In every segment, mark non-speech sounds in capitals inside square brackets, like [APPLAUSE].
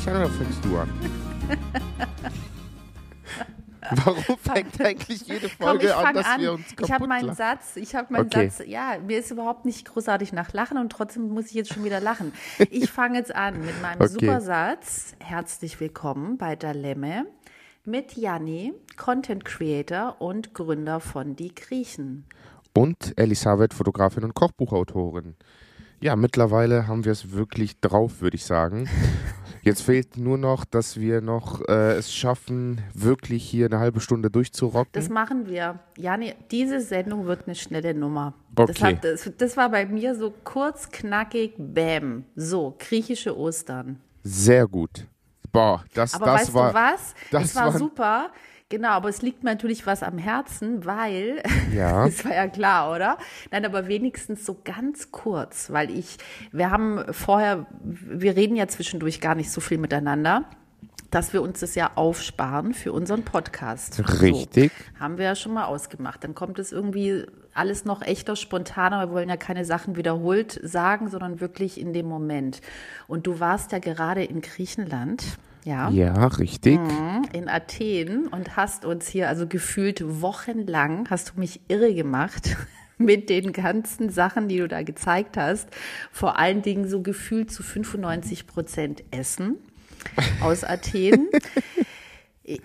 ich an oder fängst du an? [LAUGHS] Warum fängt eigentlich jede Folge Komm, an, dass an. wir uns kaputt Ich habe meinen lachen? Satz, ich habe meinen Okay. Satz, ja, mir ist überhaupt nicht großartig nach Lachen und trotzdem muss ich jetzt schon wieder lachen. Ich [LAUGHS] fange jetzt an mit meinem Okay. super Satz. Herzlich willkommen bei Dalemme mit Janni, Content Creator und Gründer von Die Griechen. Und Elisabeth, Fotografin und Kochbuchautorin. Ja, mittlerweile haben wir es wirklich drauf, würde ich sagen. [LAUGHS] Jetzt fehlt nur noch, dass wir noch äh, es schaffen, wirklich hier eine halbe Stunde durchzurocken. Das machen wir. Janni, diese Sendung wird eine schnelle Nummer. Das, Okay. hat, das, das war bei mir so kurz, knackig, bäm. So, griechische Ostern. Sehr gut. Boah, das, Aber das weißt war. du was? das es war war- super. Genau, aber es liegt mir natürlich was am Herzen, weil, [LAUGHS] Ja. das war ja klar, oder? Nein, aber wenigstens so ganz kurz, weil ich, wir haben vorher, wir reden ja zwischendurch gar nicht so viel miteinander, dass wir uns das ja aufsparen für unseren Podcast. Richtig. So, haben wir ja schon mal ausgemacht. Dann kommt es irgendwie alles noch echter, spontaner. Wir wollen ja keine Sachen wiederholt sagen, sondern wirklich in dem Moment. Und du warst ja gerade in Griechenland. Ja, Ja, richtig. in Athen und hast uns hier also gefühlt wochenlang hast du mich irre gemacht [LAUGHS] mit den ganzen Sachen, die du da gezeigt hast. Vor allen Dingen so gefühlt zu 95 Prozent Essen aus Athen. [LAUGHS]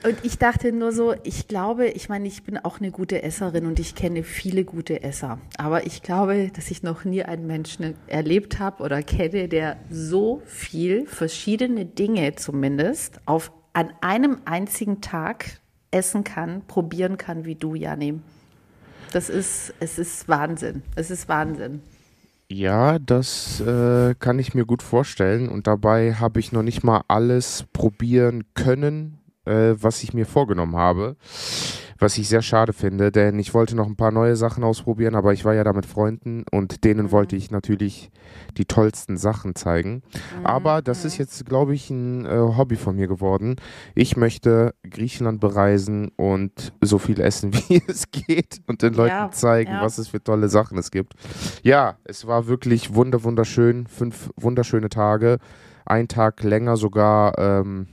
Und ich dachte nur so, ich glaube, ich meine, ich bin auch eine gute Esserin und ich kenne viele gute Esser. Aber ich glaube, dass ich noch nie einen Menschen erlebt habe oder kenne, der so viel verschiedene Dinge zumindest auf an einem einzigen Tag essen kann, probieren kann wie du, Janim. Das ist, es ist Wahnsinn. Es ist Wahnsinn. Ja, das äh, kann ich mir gut vorstellen. Und dabei habe ich noch nicht mal alles probieren können, äh, was ich mir vorgenommen habe. Was ich sehr schade finde, denn ich wollte noch ein paar neue Sachen ausprobieren, aber ich war ja da mit Freunden und denen wollte ich natürlich die tollsten Sachen zeigen. Aber das ist jetzt, glaube ich, ein äh, Hobby von mir geworden. Ich möchte Griechenland bereisen und so viel essen, [LAUGHS] wie es geht und den Leuten Ja, zeigen, ja. was es für tolle Sachen es gibt. Ja, es war wirklich wunder wunderschön. Fünf wunderschöne Tage. Ein Tag länger sogar, ähm,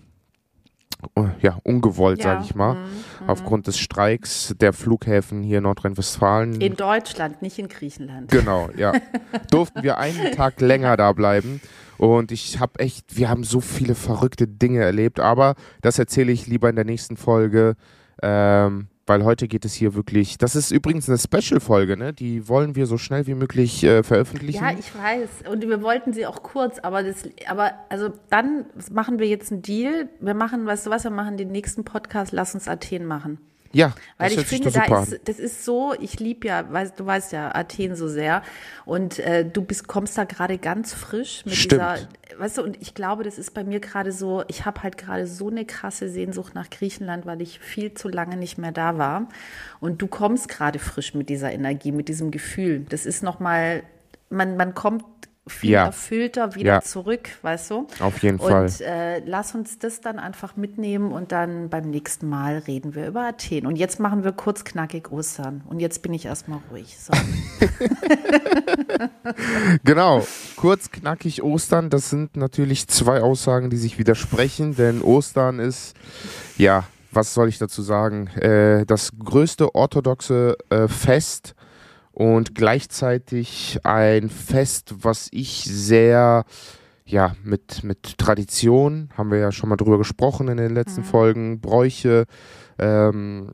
ja, ungewollt, Ja, sage ich mal. mhm, Aufgrund des Streiks der Flughäfen hier in Nordrhein-Westfalen. In Deutschland, nicht in Griechenland. Genau, ja. [LAUGHS] Durften wir einen Tag länger da bleiben. Und ich habe echt, wir haben so viele verrückte Dinge erlebt, aber das erzähle ich lieber in der nächsten Folge, ähm, weil heute geht es hier wirklich. Das ist übrigens eine Special-Folge, ne? Die wollen wir so schnell wie möglich äh, veröffentlichen. Ja, ich weiß. Und wir wollten sie auch kurz, aber das, aber also dann machen wir jetzt einen Deal. Wir machen, weißt du was, wir machen den nächsten Podcast, lass uns Athen machen. Ja Weil das ich finde, da ist, das ist so, ich liebe ja, weißt, du weißt ja Athen so sehr und äh, du bist, kommst da gerade ganz frisch mit Stimmt. dieser, weißt du, und ich glaube, das ist bei mir gerade so, ich habe halt gerade so eine krasse Sehnsucht nach Griechenland, weil ich viel zu lange nicht mehr da war und du kommst gerade frisch mit dieser Energie, mit diesem Gefühl. Das ist nochmal, man, man kommt viel Ja. erfüllter wieder Ja. zurück, weißt du? Auf jeden Fall. Und äh, lass uns das dann einfach mitnehmen und dann beim nächsten Mal reden wir über Athen. Und jetzt machen wir kurz knackig Ostern. Und jetzt bin ich erstmal ruhig. So. [LAUGHS] Genau, kurz knackig Ostern, das sind natürlich zwei Aussagen, die sich widersprechen, denn Ostern ist, ja, was soll ich dazu sagen, äh, das größte orthodoxe äh, Fest und gleichzeitig ein Fest, was ich sehr, ja, mit, mit Tradition, haben wir ja schon mal drüber gesprochen in den letzten Folgen, Bräuche, ähm,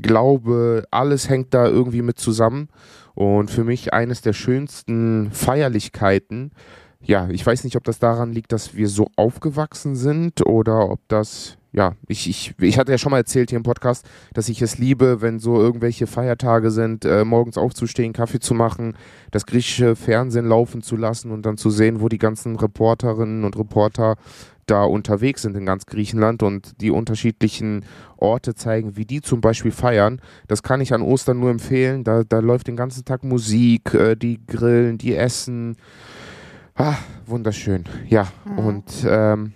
Glaube, alles hängt da irgendwie mit zusammen. Und für mich eines der schönsten Feierlichkeiten. Ja, ich weiß nicht, ob das daran liegt, dass wir so aufgewachsen sind oder ob das, ja, ich, ich, ich hatte ja schon mal erzählt hier im Podcast, dass ich es liebe, wenn so irgendwelche Feiertage sind, äh, morgens aufzustehen, Kaffee zu machen, das griechische Fernsehen laufen zu lassen und dann zu sehen, wo die ganzen Reporterinnen und Reporter da unterwegs sind in ganz Griechenland und die unterschiedlichen Orte zeigen, wie die zum Beispiel feiern. Das kann ich an Ostern nur empfehlen. Da, da läuft den ganzen Tag Musik, äh, die grillen, die essen. Ah, wunderschön. Ja, und ähm,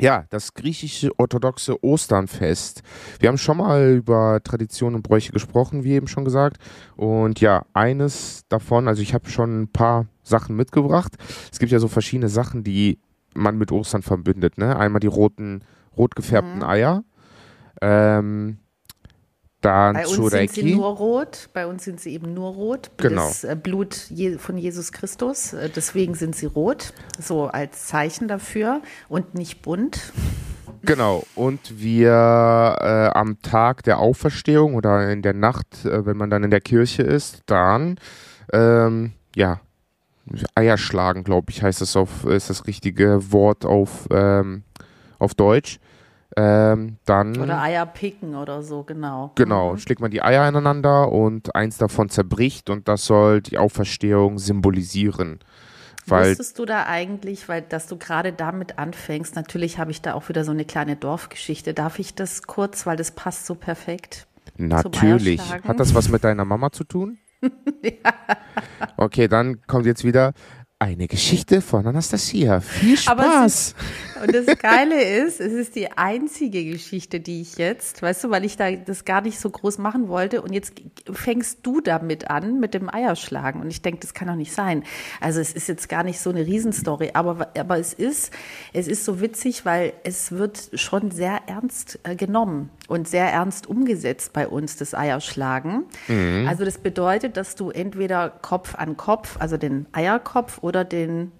ja, das griechische orthodoxe Osternfest. Wir haben schon mal über Traditionen und Bräuche gesprochen, wie eben schon gesagt. Und ja, eines davon, also ich habe schon ein paar Sachen mitgebracht. Es gibt ja so verschiedene Sachen, die man mit Ostern verbindet. Ne? Einmal die roten, rot gefärbten mhm. Eier. Ähm, dann bei uns Chureki. sind sie nur rot, bei uns sind sie eben nur rot. Genau. Das äh, Blut von Jesus Christus, äh, deswegen sind sie rot, so als Zeichen dafür und nicht bunt. Genau, und wir äh, am Tag der Auferstehung oder in der Nacht, äh, wenn man dann in der Kirche ist, dann, ähm, ja, Eier schlagen, glaube ich, heißt das auf, ist das richtige Wort auf, ähm, auf Deutsch. Ähm, dann, oder Eier picken oder so, genau. Genau, mhm. schlägt man die Eier aneinander und eins davon zerbricht und das soll die Auferstehung symbolisieren. Weil Wusstest du da eigentlich, weil dass du gerade damit anfängst, natürlich habe ich da auch wieder so eine kleine Dorfgeschichte. Darf ich das kurz, weil das passt so perfekt? Natürlich. Hat das was mit deiner Mama zu tun? [LAUGHS] ja. Okay, dann kommt jetzt wieder eine Geschichte von Anastasia. Viel Spaß. Und das Geile ist, es ist die einzige Geschichte, die ich jetzt, weißt du, weil ich da das gar nicht so groß machen wollte und jetzt fängst du damit an, mit dem Eierschlagen. Und ich denke, das kann doch nicht sein. Also es ist jetzt gar nicht so eine Riesenstory, aber, aber es ist, es ist so witzig, weil es wird schon sehr ernst äh, genommen und sehr ernst umgesetzt bei uns, das Eierschlagen. Mhm. Also das bedeutet, dass du entweder Kopf an Kopf, also den Eierkopf oder den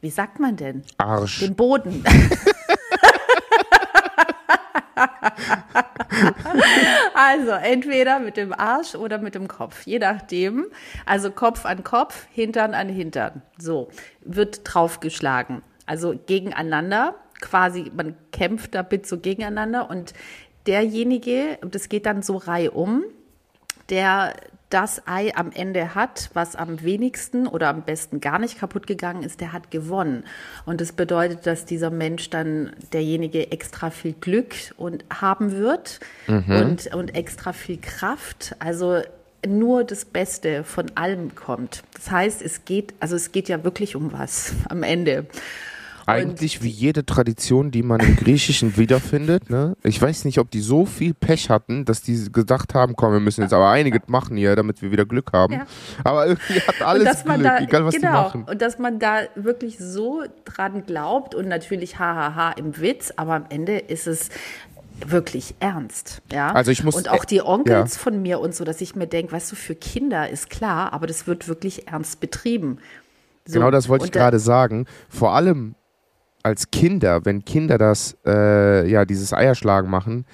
wie sagt man denn? Arsch. Den Boden. [LAUGHS] also entweder mit dem Arsch oder mit dem Kopf, je nachdem. Also Kopf an Kopf, Hintern an Hintern. So wird draufgeschlagen. Also gegeneinander, quasi, man kämpft damit so gegeneinander und derjenige, das geht dann so reihum, der das Ei am Ende hat, was am wenigsten oder am besten gar nicht kaputt gegangen ist, der hat gewonnen. Und das bedeutet, dass dieser Mensch dann derjenige extra viel Glück und haben wird mhm. und, und extra viel Kraft. Also nur das Beste von allem kommt. Das heißt, es geht, also es geht ja wirklich um was am Ende. Eigentlich wie jede Tradition, die man im Griechischen wiederfindet. Ne? Ich weiß nicht, ob die so viel Pech hatten, dass die gedacht haben, komm, wir müssen jetzt aber einiges machen hier, damit wir wieder Glück haben. Ja. Aber irgendwie hat alles Glück, da, egal was genau, die machen. Und dass man da wirklich so dran glaubt und natürlich hahaha im Witz, aber am Ende ist es wirklich ernst, ja. Also ich muss und auch die Onkels ja. von mir und so, dass ich mir denke, weißt du, für Kinder ist klar, aber das wird wirklich ernst betrieben. So. Genau, das wollte ich gerade sagen. Vor allem als Kinder, wenn Kinder das, äh, ja, dieses Eierschlagen machen,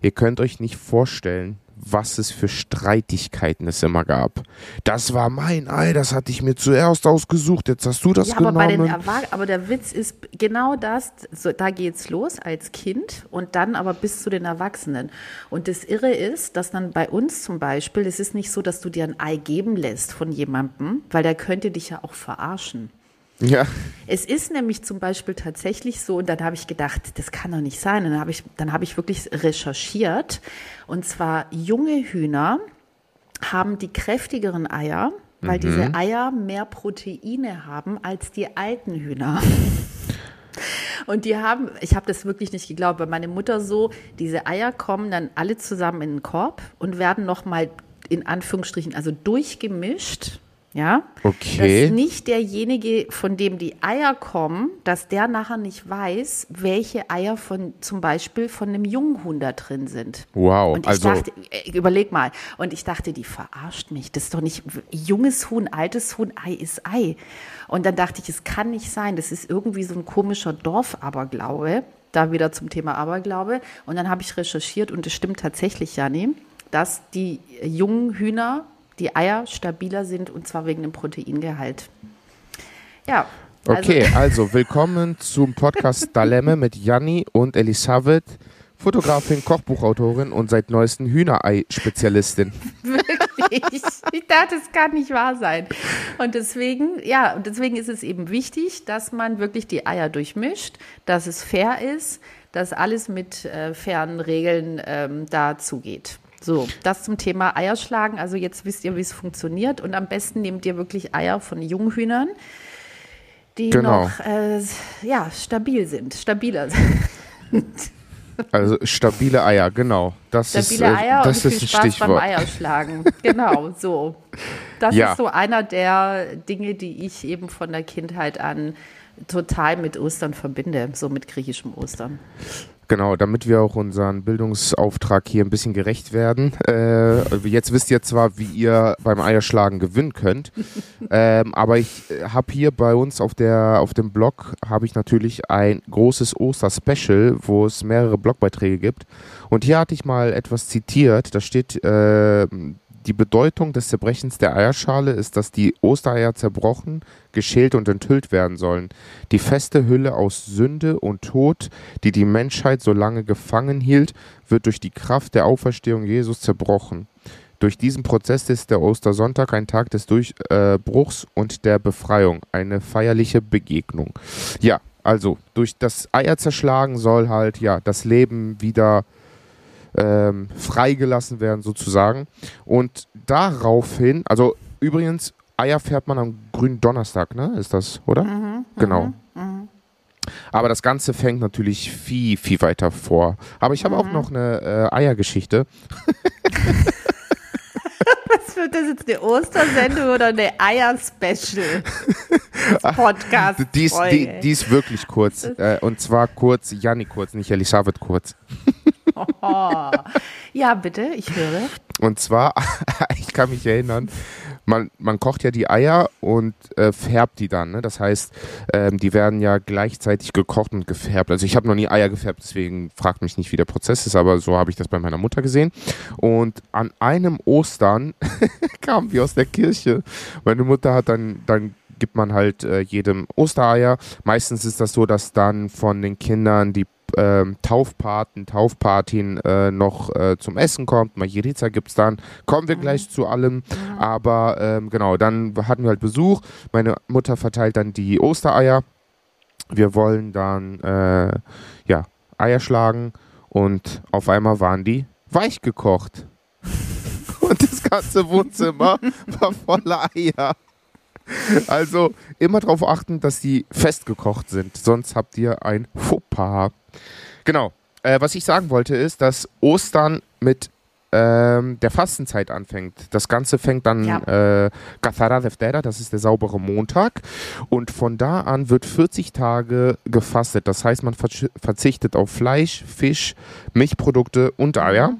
ihr könnt euch nicht vorstellen, was es für Streitigkeiten es immer gab. Das war mein Ei, das hatte ich mir zuerst ausgesucht, jetzt hast du das ja, genommen. Aber, bei den Erwach aber der Witz ist genau das, so, da geht's los als Kind und dann aber bis zu den Erwachsenen. Und das Irre ist, dass dann bei uns zum Beispiel, es ist nicht so, dass du dir ein Ei geben lässt von jemandem, weil der könnte dich ja auch verarschen. Ja. Es ist nämlich zum Beispiel tatsächlich so, und dann habe ich gedacht, das kann doch nicht sein. Und dann habe ich, dann habe ich wirklich recherchiert. Und zwar junge Hühner haben die kräftigeren Eier, weil mhm. diese Eier mehr Proteine haben als die alten Hühner. [LAUGHS] Und die haben, ich habe das wirklich nicht geglaubt, weil meine Mutter so, diese Eier kommen dann alle zusammen in den Korb und werden nochmal in Anführungsstrichen, also durchgemischt ja. Okay. Dass nicht derjenige, von dem die Eier kommen, dass der nachher nicht weiß, welche Eier von zum Beispiel von einem Junghuhn da drin sind. Wow. Und ich also dachte, äh, überleg mal. Und ich dachte, die verarscht mich. Das ist doch nicht junges Huhn, altes Huhn, Ei ist Ei. Und dann dachte ich, es kann nicht sein. Das ist irgendwie so ein komischer Dorfaberglaube. Da wieder zum Thema Aberglaube. Und dann habe ich recherchiert und es stimmt tatsächlich, Jani, dass die jungen Hühner die Eier stabiler sind und zwar wegen dem Proteingehalt. Ja. Also. Okay, also willkommen zum Podcast [LAUGHS] Dalemme mit Janni und Elisabeth, Fotografin, Kochbuchautorin und seit neuestem Hühnerei-Spezialistin. [LAUGHS] Wirklich? Ich dachte, es kann nicht wahr sein. Und deswegen, ja, und deswegen ist es eben wichtig, dass man wirklich die Eier durchmischt, dass es fair ist, dass alles mit äh, fairen Regeln ähm, da zugeht. So, das zum Thema Eierschlagen. Also jetzt wisst ihr, wie es funktioniert. Und am besten nehmt ihr wirklich Eier von Junghühnern, die genau. noch äh, ja, stabil sind, stabiler [LAUGHS] sind. Also stabile Eier, genau. Das stabile ist, Eier das und ist viel ein Spaß Stichwort. beim Eierschlagen. genau, [LAUGHS] so. Das ja. ist so einer der Dinge, die ich eben von der Kindheit an total mit Ostern verbinde, so mit griechischem Ostern. Genau, damit wir auch unseren Bildungsauftrag hier ein bisschen gerecht werden. [LAUGHS] Äh, jetzt wisst ihr zwar, wie ihr beim Eierschlagen gewinnen könnt, [LAUGHS] ähm, aber ich habe hier bei uns auf, der, auf dem Blog habe ich natürlich ein großes Oster-Special, wo es mehrere Blogbeiträge gibt. Und hier hatte ich mal etwas zitiert. Da steht, äh, die Bedeutung des Zerbrechens der Eierschale ist, dass die Ostereier zerbrochen, geschält und enthüllt werden sollen. Die feste Hülle aus Sünde und Tod, die die Menschheit so lange gefangen hielt, wird durch die Kraft der Auferstehung Jesus zerbrochen. Durch diesen Prozess ist der Ostersonntag ein Tag des Durchbruchs und der Befreiung, eine feierliche Begegnung. Ja, also durch das Eier zerschlagen soll halt ja das Leben wieder ähm, freigelassen werden sozusagen. Und daraufhin, also übrigens, Eier fährt man am grünen Donnerstag, ne? Ist das, oder? Mhm, genau. Mhm. Aber das Ganze fängt natürlich viel, viel weiter vor. Aber ich habe mhm. auch noch eine äh, Eiergeschichte. Was wird das jetzt eine Ostersendung oder eine Eier-Special? Podcast. Die ist, die, die ist wirklich kurz. Äh, und zwar kurz, Janni kurz, nicht Elisabeth kurz. [LAUGHS] Ja, bitte, ich höre. Und zwar, [LAUGHS] ich kann mich erinnern, man, man kocht ja die Eier und äh, färbt die dann. Ne? Das heißt, ähm, die werden ja gleichzeitig gekocht und gefärbt. Also ich habe noch nie Eier gefärbt, deswegen fragt mich nicht, wie der Prozess ist, aber so habe ich das bei meiner Mutter gesehen. Und an einem Ostern [LAUGHS] kamen wir aus der Kirche. Meine Mutter hat dann, dann gibt man halt äh, jedem Ostereier. Meistens ist das so, dass dann von den Kindern die ähm, Taufpaten, Taufpatin äh, noch äh, zum Essen kommt. Majerica gibt es dann. Kommen wir mhm. gleich zu allem. Mhm. Aber ähm, genau, dann hatten wir halt Besuch. Meine Mutter verteilt dann die Ostereier. Wir wollen dann äh, ja, Eier schlagen und auf einmal waren die weich gekocht. [LAUGHS] Und das ganze Wohnzimmer war voller Eier. [LAUGHS] Also immer darauf achten, dass die festgekocht sind, sonst habt ihr ein Fauxpas. Genau. Äh, was ich sagen wollte ist, dass Ostern mit ähm, der Fastenzeit anfängt. Das Ganze fängt dann ja. äh, Deftera, das ist der saubere Montag. Und von da an wird 40 Tage gefastet. Das heißt, man verzichtet auf Fleisch, Fisch, Milchprodukte und Eier.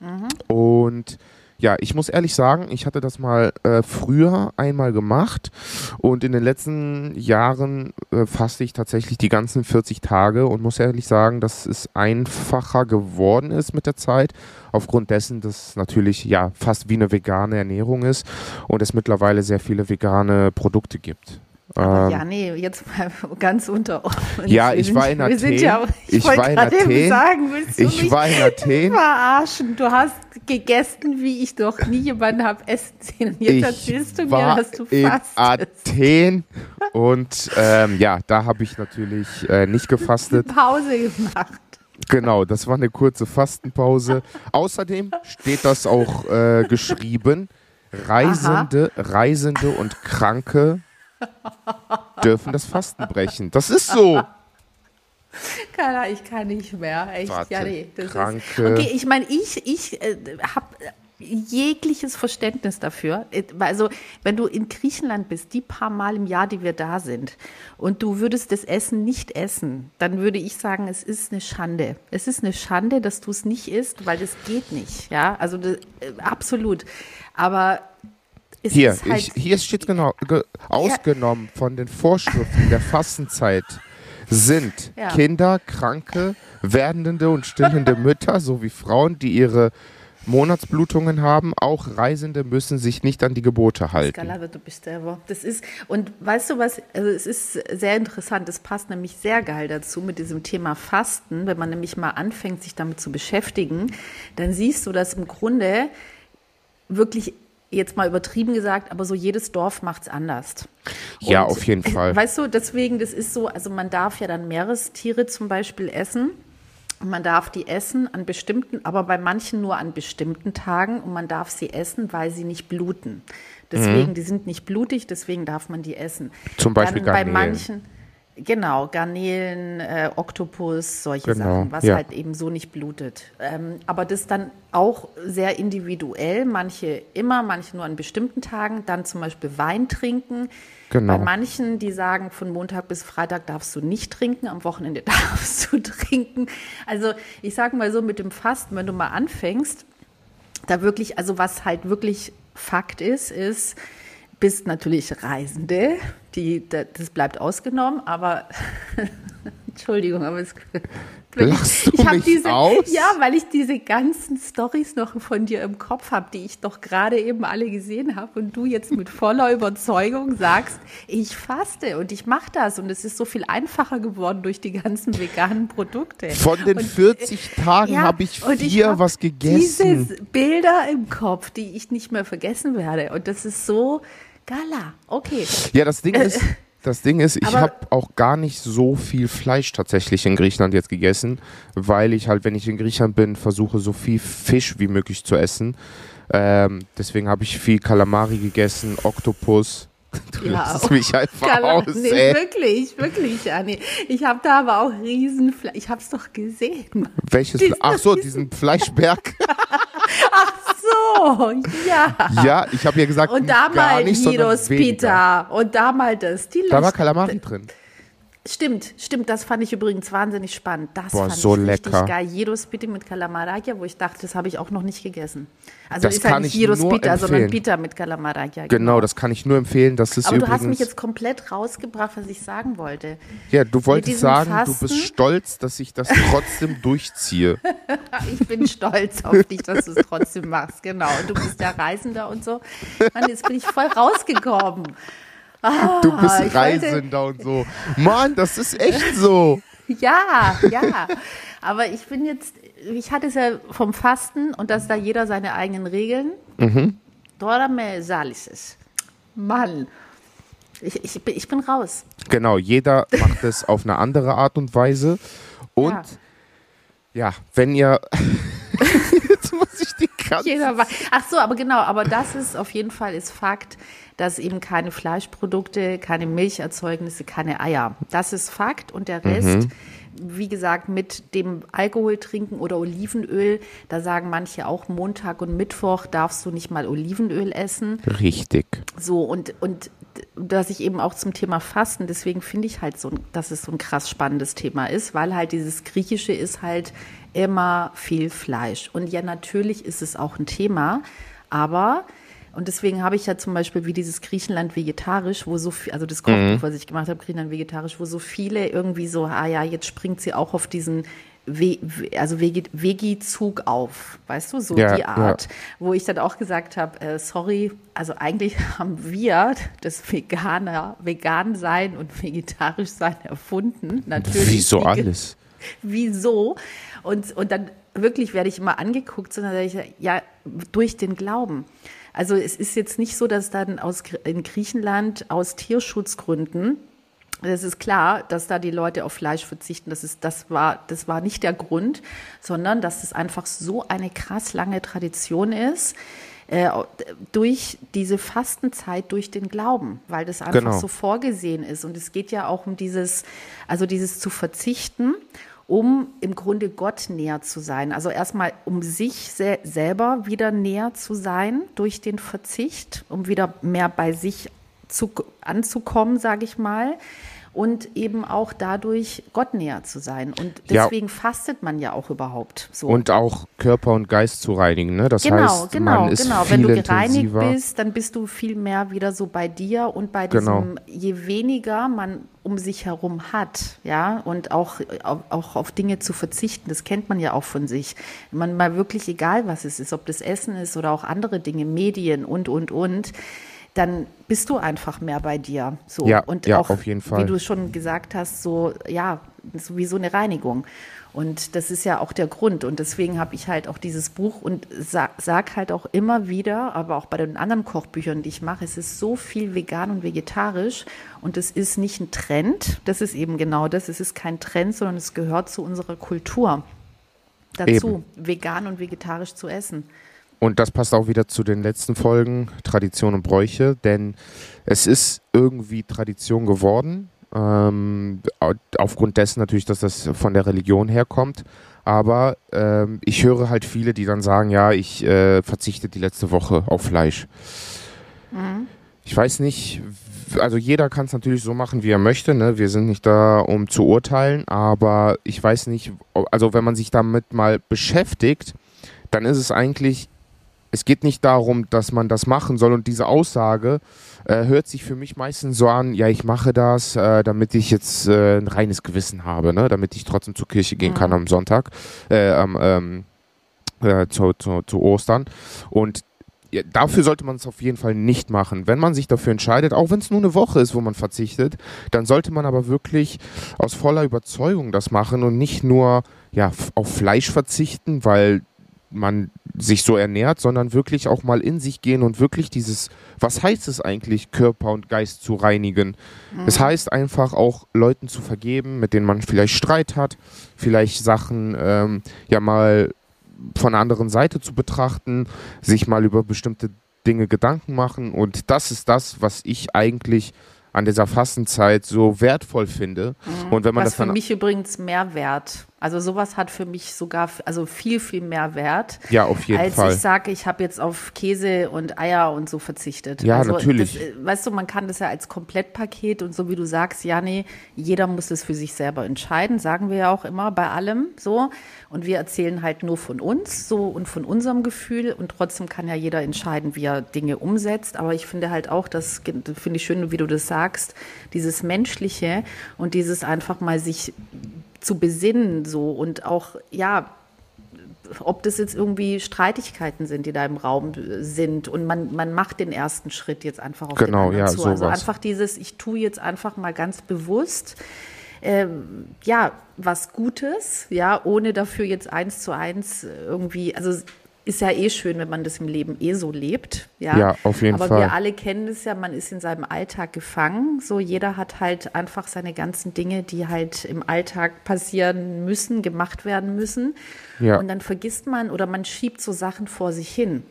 Mhm. Mhm. Und ja, ich muss ehrlich sagen, ich hatte das mal äh, früher einmal gemacht und in den letzten Jahren äh, faste ich tatsächlich die ganzen 40 Tage und muss ehrlich sagen, dass es einfacher geworden ist mit der Zeit, aufgrund dessen, dass es natürlich ja fast wie eine vegane Ernährung ist und es mittlerweile sehr viele vegane Produkte gibt. Aber ähm, ja, nee, jetzt mal [LAUGHS] ganz unter uns. Ja, ich war in Athen. Ja, ich, ich war in Athen. Sagen, willst du ich war in [LAUGHS] Athen. verarschen? Du hast gegessen, wie ich doch nie jemanden habe essen sehen. Und jetzt ich erzählst du mir, dass du in Athen und ähm, ja, da habe ich natürlich äh, nicht gefastet. [LAUGHS] Pause gemacht. Genau, das war eine kurze Fastenpause. Außerdem steht das auch äh, geschrieben. Reisende, Aha. Reisende und Kranke [LAUGHS] dürfen das Fasten brechen. Das ist so. Keiner, ich kann nicht mehr. Echt. Warte, ja, nee, kranke. Ist, okay, ich meine, ich, ich äh, habe jegliches Verständnis dafür. Also, wenn du in Griechenland bist, die paar Mal im Jahr, die wir da sind, und du würdest das Essen nicht essen, dann würde ich sagen, es ist eine Schande. Es ist eine Schande, dass du es nicht isst, weil das geht nicht. Ja, also das, äh, absolut. Aber hier, halt ich, hier steht genau, ge, ausgenommen ja. von den Vorschriften der Fastenzeit sind ja. Kinder, Kranke, werdende und stillende [LAUGHS] Mütter sowie Frauen, die ihre Monatsblutungen haben. Auch Reisende müssen sich nicht an die Gebote halten. Das ist, und weißt du was, also es ist sehr interessant, es passt nämlich sehr geil dazu mit diesem Thema Fasten. Wenn man nämlich mal anfängt, sich damit zu beschäftigen, dann siehst du, dass im Grunde wirklich jetzt mal übertrieben gesagt, aber so jedes Dorf macht es anders. Ja, Und, auf jeden Fall. Weißt du, deswegen, das ist so, also man darf ja dann Meerestiere zum Beispiel essen. Und man darf die essen an bestimmten, aber bei manchen nur an bestimmten Tagen und man darf sie essen, weil sie nicht bluten. Deswegen, mhm. die sind nicht blutig, deswegen darf man die essen. Zum Beispiel dann bei manchen Genau, Garnelen, äh, Oktopus, solche Genau, Sachen, was ja. halt eben so nicht blutet. Ähm, aber das dann auch sehr individuell, manche immer, manche nur an bestimmten Tagen. Dann zum Beispiel Wein trinken. Genau. Bei manchen, die sagen, von Montag bis Freitag darfst du nicht trinken, am Wochenende [LAUGHS] darfst du trinken. Also ich sage mal so mit dem Fasten, wenn du mal anfängst, da wirklich, also was halt wirklich Fakt ist, ist, bist natürlich Reisende, die, da- das bleibt ausgenommen, aber [LAUGHS] Entschuldigung, aber es Lachst du [LAUGHS] ich mich diese, aus? Ja, weil ich diese ganzen Stories noch von dir im Kopf habe, die ich doch gerade eben alle gesehen habe und du jetzt mit voller Überzeugung sagst, ich faste und ich mache das und es ist so viel einfacher geworden durch die ganzen veganen Produkte. Von den Und, 40 Tagen ja, habe ich vier hab was gegessen. Diese Bilder im Kopf, die ich nicht mehr vergessen werde. Und das ist so gala. Okay. Ja, das Ding ist, das Ding ist, ich habe auch gar nicht so viel Fleisch tatsächlich in Griechenland jetzt gegessen, weil ich halt, wenn ich in Griechenland bin, versuche so viel Fisch wie möglich zu essen. Ähm, deswegen habe ich viel Kalamari gegessen, Oktopus. [LAUGHS] Du Ja, lässt mich einfach Gala. aus, nee, ey. wirklich, wirklich, Anni. Ich habe da aber auch riesen, ich habe es doch gesehen. Welches? Diesen- Ach so, diesen Fleischberg. [LAUGHS] [LAUGHS] So, ja. ja, ich habe ja gesagt, Und da mal Gyros. Pita und da mal das. Die Da war Kalamari drin. Stimmt, stimmt, das fand ich übrigens wahnsinnig spannend. Das Boah, fand so ich richtig lecker. geil. Gyros Pita mit Calamaraja, wo ich dachte, das habe ich auch noch nicht gegessen. Also Das ist kann nicht ich Gyros nur Pita, sondern. Pita mit Calamaraja. Genau, das kann ich nur empfehlen. Das ist Aber du hast mich jetzt komplett rausgebracht, was ich sagen wollte. ja, du wolltest sagen, du Fasten- bist stolz, dass ich das trotzdem [LAUGHS] durchziehe. Ich bin stolz auf dich, dass du es trotzdem machst. Genau. Und du bist ja Reisender und so. Mann, jetzt bin ich voll rausgekommen. Ah, Du bist ich wollte- Reisender und so. Mann, das ist echt so. [LAUGHS] Ja, ja. Aber ich bin jetzt, ich hatte es ja vom Fasten und dass da jeder seine eigenen Regeln. Mhm. Dora me salises. Mann. Ich, ich, bin- ich bin raus. Genau, jeder macht es auf eine andere Art und Weise. Und Ja. ja, wenn ihr. [LAUGHS] Ganze Jeder war, ach so, aber genau, aber das ist auf jeden Fall ist Fakt, dass eben keine Fleischprodukte, keine Milcherzeugnisse, keine Eier. Das ist Fakt und der Rest, wie gesagt, mit dem Alkohol trinken oder Olivenöl, da sagen manche auch Montag und Mittwoch darfst du nicht mal Olivenöl essen. Richtig. So, und, und dass ich eben auch zum Thema Fasten, deswegen finde ich halt so, dass es so ein krass spannendes Thema ist, weil halt dieses Griechische ist halt immer viel Fleisch. Und ja, natürlich ist es auch ein Thema, aber, und deswegen habe ich ja zum Beispiel wie dieses Griechenland vegetarisch, wo so viel, also das Kochbuch, was ich gemacht habe, Griechenland vegetarisch, wo so viele irgendwie so, ah ja, jetzt springt sie auch auf diesen We also Vegi-Zug auf, weißt du, so Ja, die ja. Art wo ich dann auch gesagt habe, äh, sorry, also eigentlich [LAUGHS] haben wir das Veganer, vegan sein und vegetarisch sein erfunden. Natürlich. Wieso Wie- alles? Wieso? Und, und dann wirklich werde ich immer angeguckt, sondern sage ich, ja, durch den Glauben. Also es ist jetzt nicht so, dass dann aus, in Griechenland aus Tierschutzgründen das ist klar, dass da die Leute auf Fleisch verzichten. Das, ist, das, war, das war nicht der Grund, sondern dass es einfach so eine krass lange Tradition ist, äh, durch diese Fastenzeit, durch den Glauben, weil das einfach Genau. so vorgesehen ist. Und es geht ja auch um dieses, also dieses zu verzichten, um im Grunde Gott näher zu sein. Also erstmal, um sich se selber wieder näher zu sein durch den Verzicht, um wieder mehr bei sich zu, anzukommen, sage ich mal. Und eben auch dadurch Gott näher zu sein. Und Ja. deswegen fastet man ja auch überhaupt so. Und auch Körper und Geist zu reinigen, ne? Das Genau, heißt, genau, man ist genau. viel Wenn du gereinigt intensiver. bist, dann bist du viel mehr wieder so bei dir und bei diesem, Genau. je weniger man um sich herum hat, ja, und auch, auch, auch auf Dinge zu verzichten, das kennt man ja auch von sich. Wenn man mal wirklich egal, was es ist, ob das Essen ist oder auch andere Dinge, Medien und, und, und, dann bist du einfach mehr bei dir. So. Ja, und ja, auch, auf jeden Fall. wie du schon gesagt hast, so, ja, so wie so eine Reinigung. Und das ist ja auch der Grund. Und deswegen habe ich halt auch dieses Buch und sag, sag halt auch immer wieder, aber auch bei den anderen Kochbüchern, die ich mache, es ist so viel vegan und vegetarisch. Und es ist nicht ein Trend. Das ist eben genau das. Es ist kein Trend, sondern es gehört zu unserer Kultur dazu, vegan und vegetarisch zu essen. Und das passt auch wieder zu den letzten Folgen, Tradition und Bräuche, denn es ist irgendwie Tradition geworden. Ähm, aufgrund dessen natürlich, dass das von der Religion herkommt. Aber ähm, ich höre halt viele, die dann sagen, ja, ich äh, verzichte die letzte Woche auf Fleisch. Mhm. Ich weiß nicht, also jeder kann es natürlich so machen, wie er möchte. Ne? Wir sind nicht da, um zu urteilen, aber ich weiß nicht, also wenn man sich damit mal beschäftigt, dann ist es eigentlich, es geht nicht darum, dass man das machen soll und diese Aussage äh, hört sich für mich meistens so an, ja, ich mache das, äh, damit ich jetzt äh, ein reines Gewissen habe, ne? damit ich trotzdem zur Kirche gehen kann mhm. am Sonntag, äh, am, ähm, äh, zu, zu, zu Ostern. Und ja, dafür sollte man es auf jeden Fall nicht machen. Wenn man sich dafür entscheidet, auch wenn es nur eine Woche ist, wo man verzichtet, dann sollte man aber wirklich aus voller Überzeugung das machen und nicht nur ja, auf Fleisch verzichten, weil man sich so ernährt, sondern wirklich auch mal in sich gehen und wirklich dieses, was heißt es eigentlich, Körper und Geist zu reinigen? Mhm. Es heißt einfach auch Leuten zu vergeben, mit denen man vielleicht Streit hat, vielleicht Sachen ähm, ja mal von der anderen Seite zu betrachten, sich mal über bestimmte Dinge Gedanken machen. Und das ist das, was ich eigentlich an dieser Fastenzeit so wertvoll finde. Mhm. Und wenn man was das dann für mich übrigens mehr wert. Also sowas hat für mich sogar also viel, viel mehr Wert. Ja, auf jeden als Fall. Als ich sage, ich habe jetzt auf Käse und Eier und so verzichtet. Ja, also natürlich. Das, äh, weißt du, man kann das ja als Komplettpaket und so wie du sagst, ja, nee, jeder muss es für sich selber entscheiden, sagen wir ja auch immer bei allem so. Und wir erzählen halt nur von uns so und von unserem Gefühl und trotzdem kann ja jeder entscheiden, wie er Dinge umsetzt. Aber ich finde halt auch, das finde ich schön, wie du das sagst, dieses Menschliche und dieses einfach mal sich zu besinnen so und auch, ja, ob das jetzt irgendwie Streitigkeiten sind, die da im Raum sind und man, man macht den ersten Schritt jetzt einfach auf genau, den ja, zu. Sowas. Also einfach dieses, ich tue jetzt einfach mal ganz bewusst ähm, ja, was Gutes, ja, ohne dafür jetzt eins zu eins irgendwie, also ist ja eh schön, wenn man das im Leben eh so lebt. Ja, ja auf jeden Aber Fall. Aber wir alle kennen es ja, man ist in seinem Alltag gefangen. So, jeder hat halt einfach seine ganzen Dinge, die halt im Alltag passieren müssen, gemacht werden müssen. Ja. Und dann vergisst man oder man schiebt so Sachen vor sich hin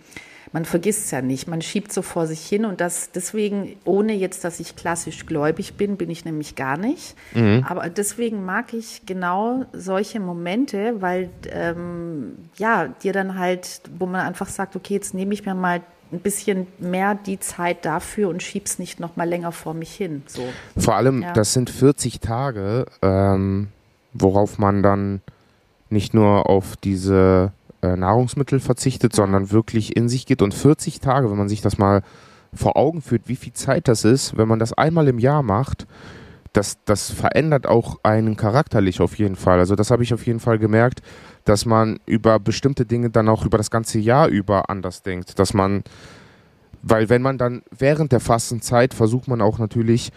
man vergisst es ja nicht, man schiebt so vor sich hin und das deswegen, ohne jetzt, dass ich klassisch gläubig bin, bin ich nämlich gar nicht. Mhm. Aber deswegen mag ich genau solche Momente, weil ähm, ja, dir dann halt, wo man einfach sagt, okay, jetzt nehme ich mir mal ein bisschen mehr die Zeit dafür und schieb's nicht noch mal länger vor mich hin. So. Vor allem, ja. das sind 40 Tage, ähm, worauf man dann nicht nur auf diese äh, Nahrungsmittel verzichtet, sondern wirklich in sich geht. Und 40 Tage, wenn man sich das mal vor Augen führt, wie viel Zeit das ist, wenn man das einmal im Jahr macht, das, das verändert auch einen charakterlich auf jeden Fall. Also das habe ich auf jeden Fall gemerkt, dass man über bestimmte Dinge dann auch über das ganze Jahr über anders denkt. Dass man, weil wenn man dann während der Fastenzeit versucht man auch natürlich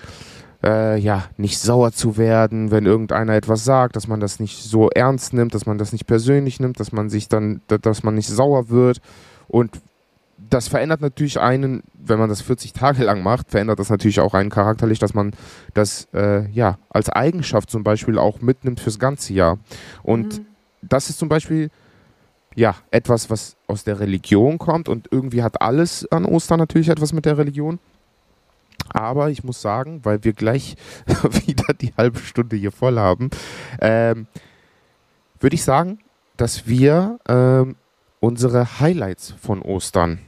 äh, ja, nicht sauer zu werden, wenn irgendeiner etwas sagt, dass man das nicht so ernst nimmt, dass man das nicht persönlich nimmt, dass man sich dann, dass man nicht sauer wird. Und das verändert natürlich einen, wenn man das 40 Tage lang macht, verändert das natürlich auch einen charakterlich, dass man das äh, ja als Eigenschaft zum Beispiel auch mitnimmt fürs ganze Jahr. Und mhm. das ist zum Beispiel ja etwas, was aus der Religion kommt und irgendwie hat alles an Ostern natürlich etwas mit der Religion. Aber ich muss sagen, weil wir gleich [LAUGHS] wieder die halbe Stunde hier voll haben, ähm, würde ich sagen, dass wir ähm, unsere Highlights von Ostern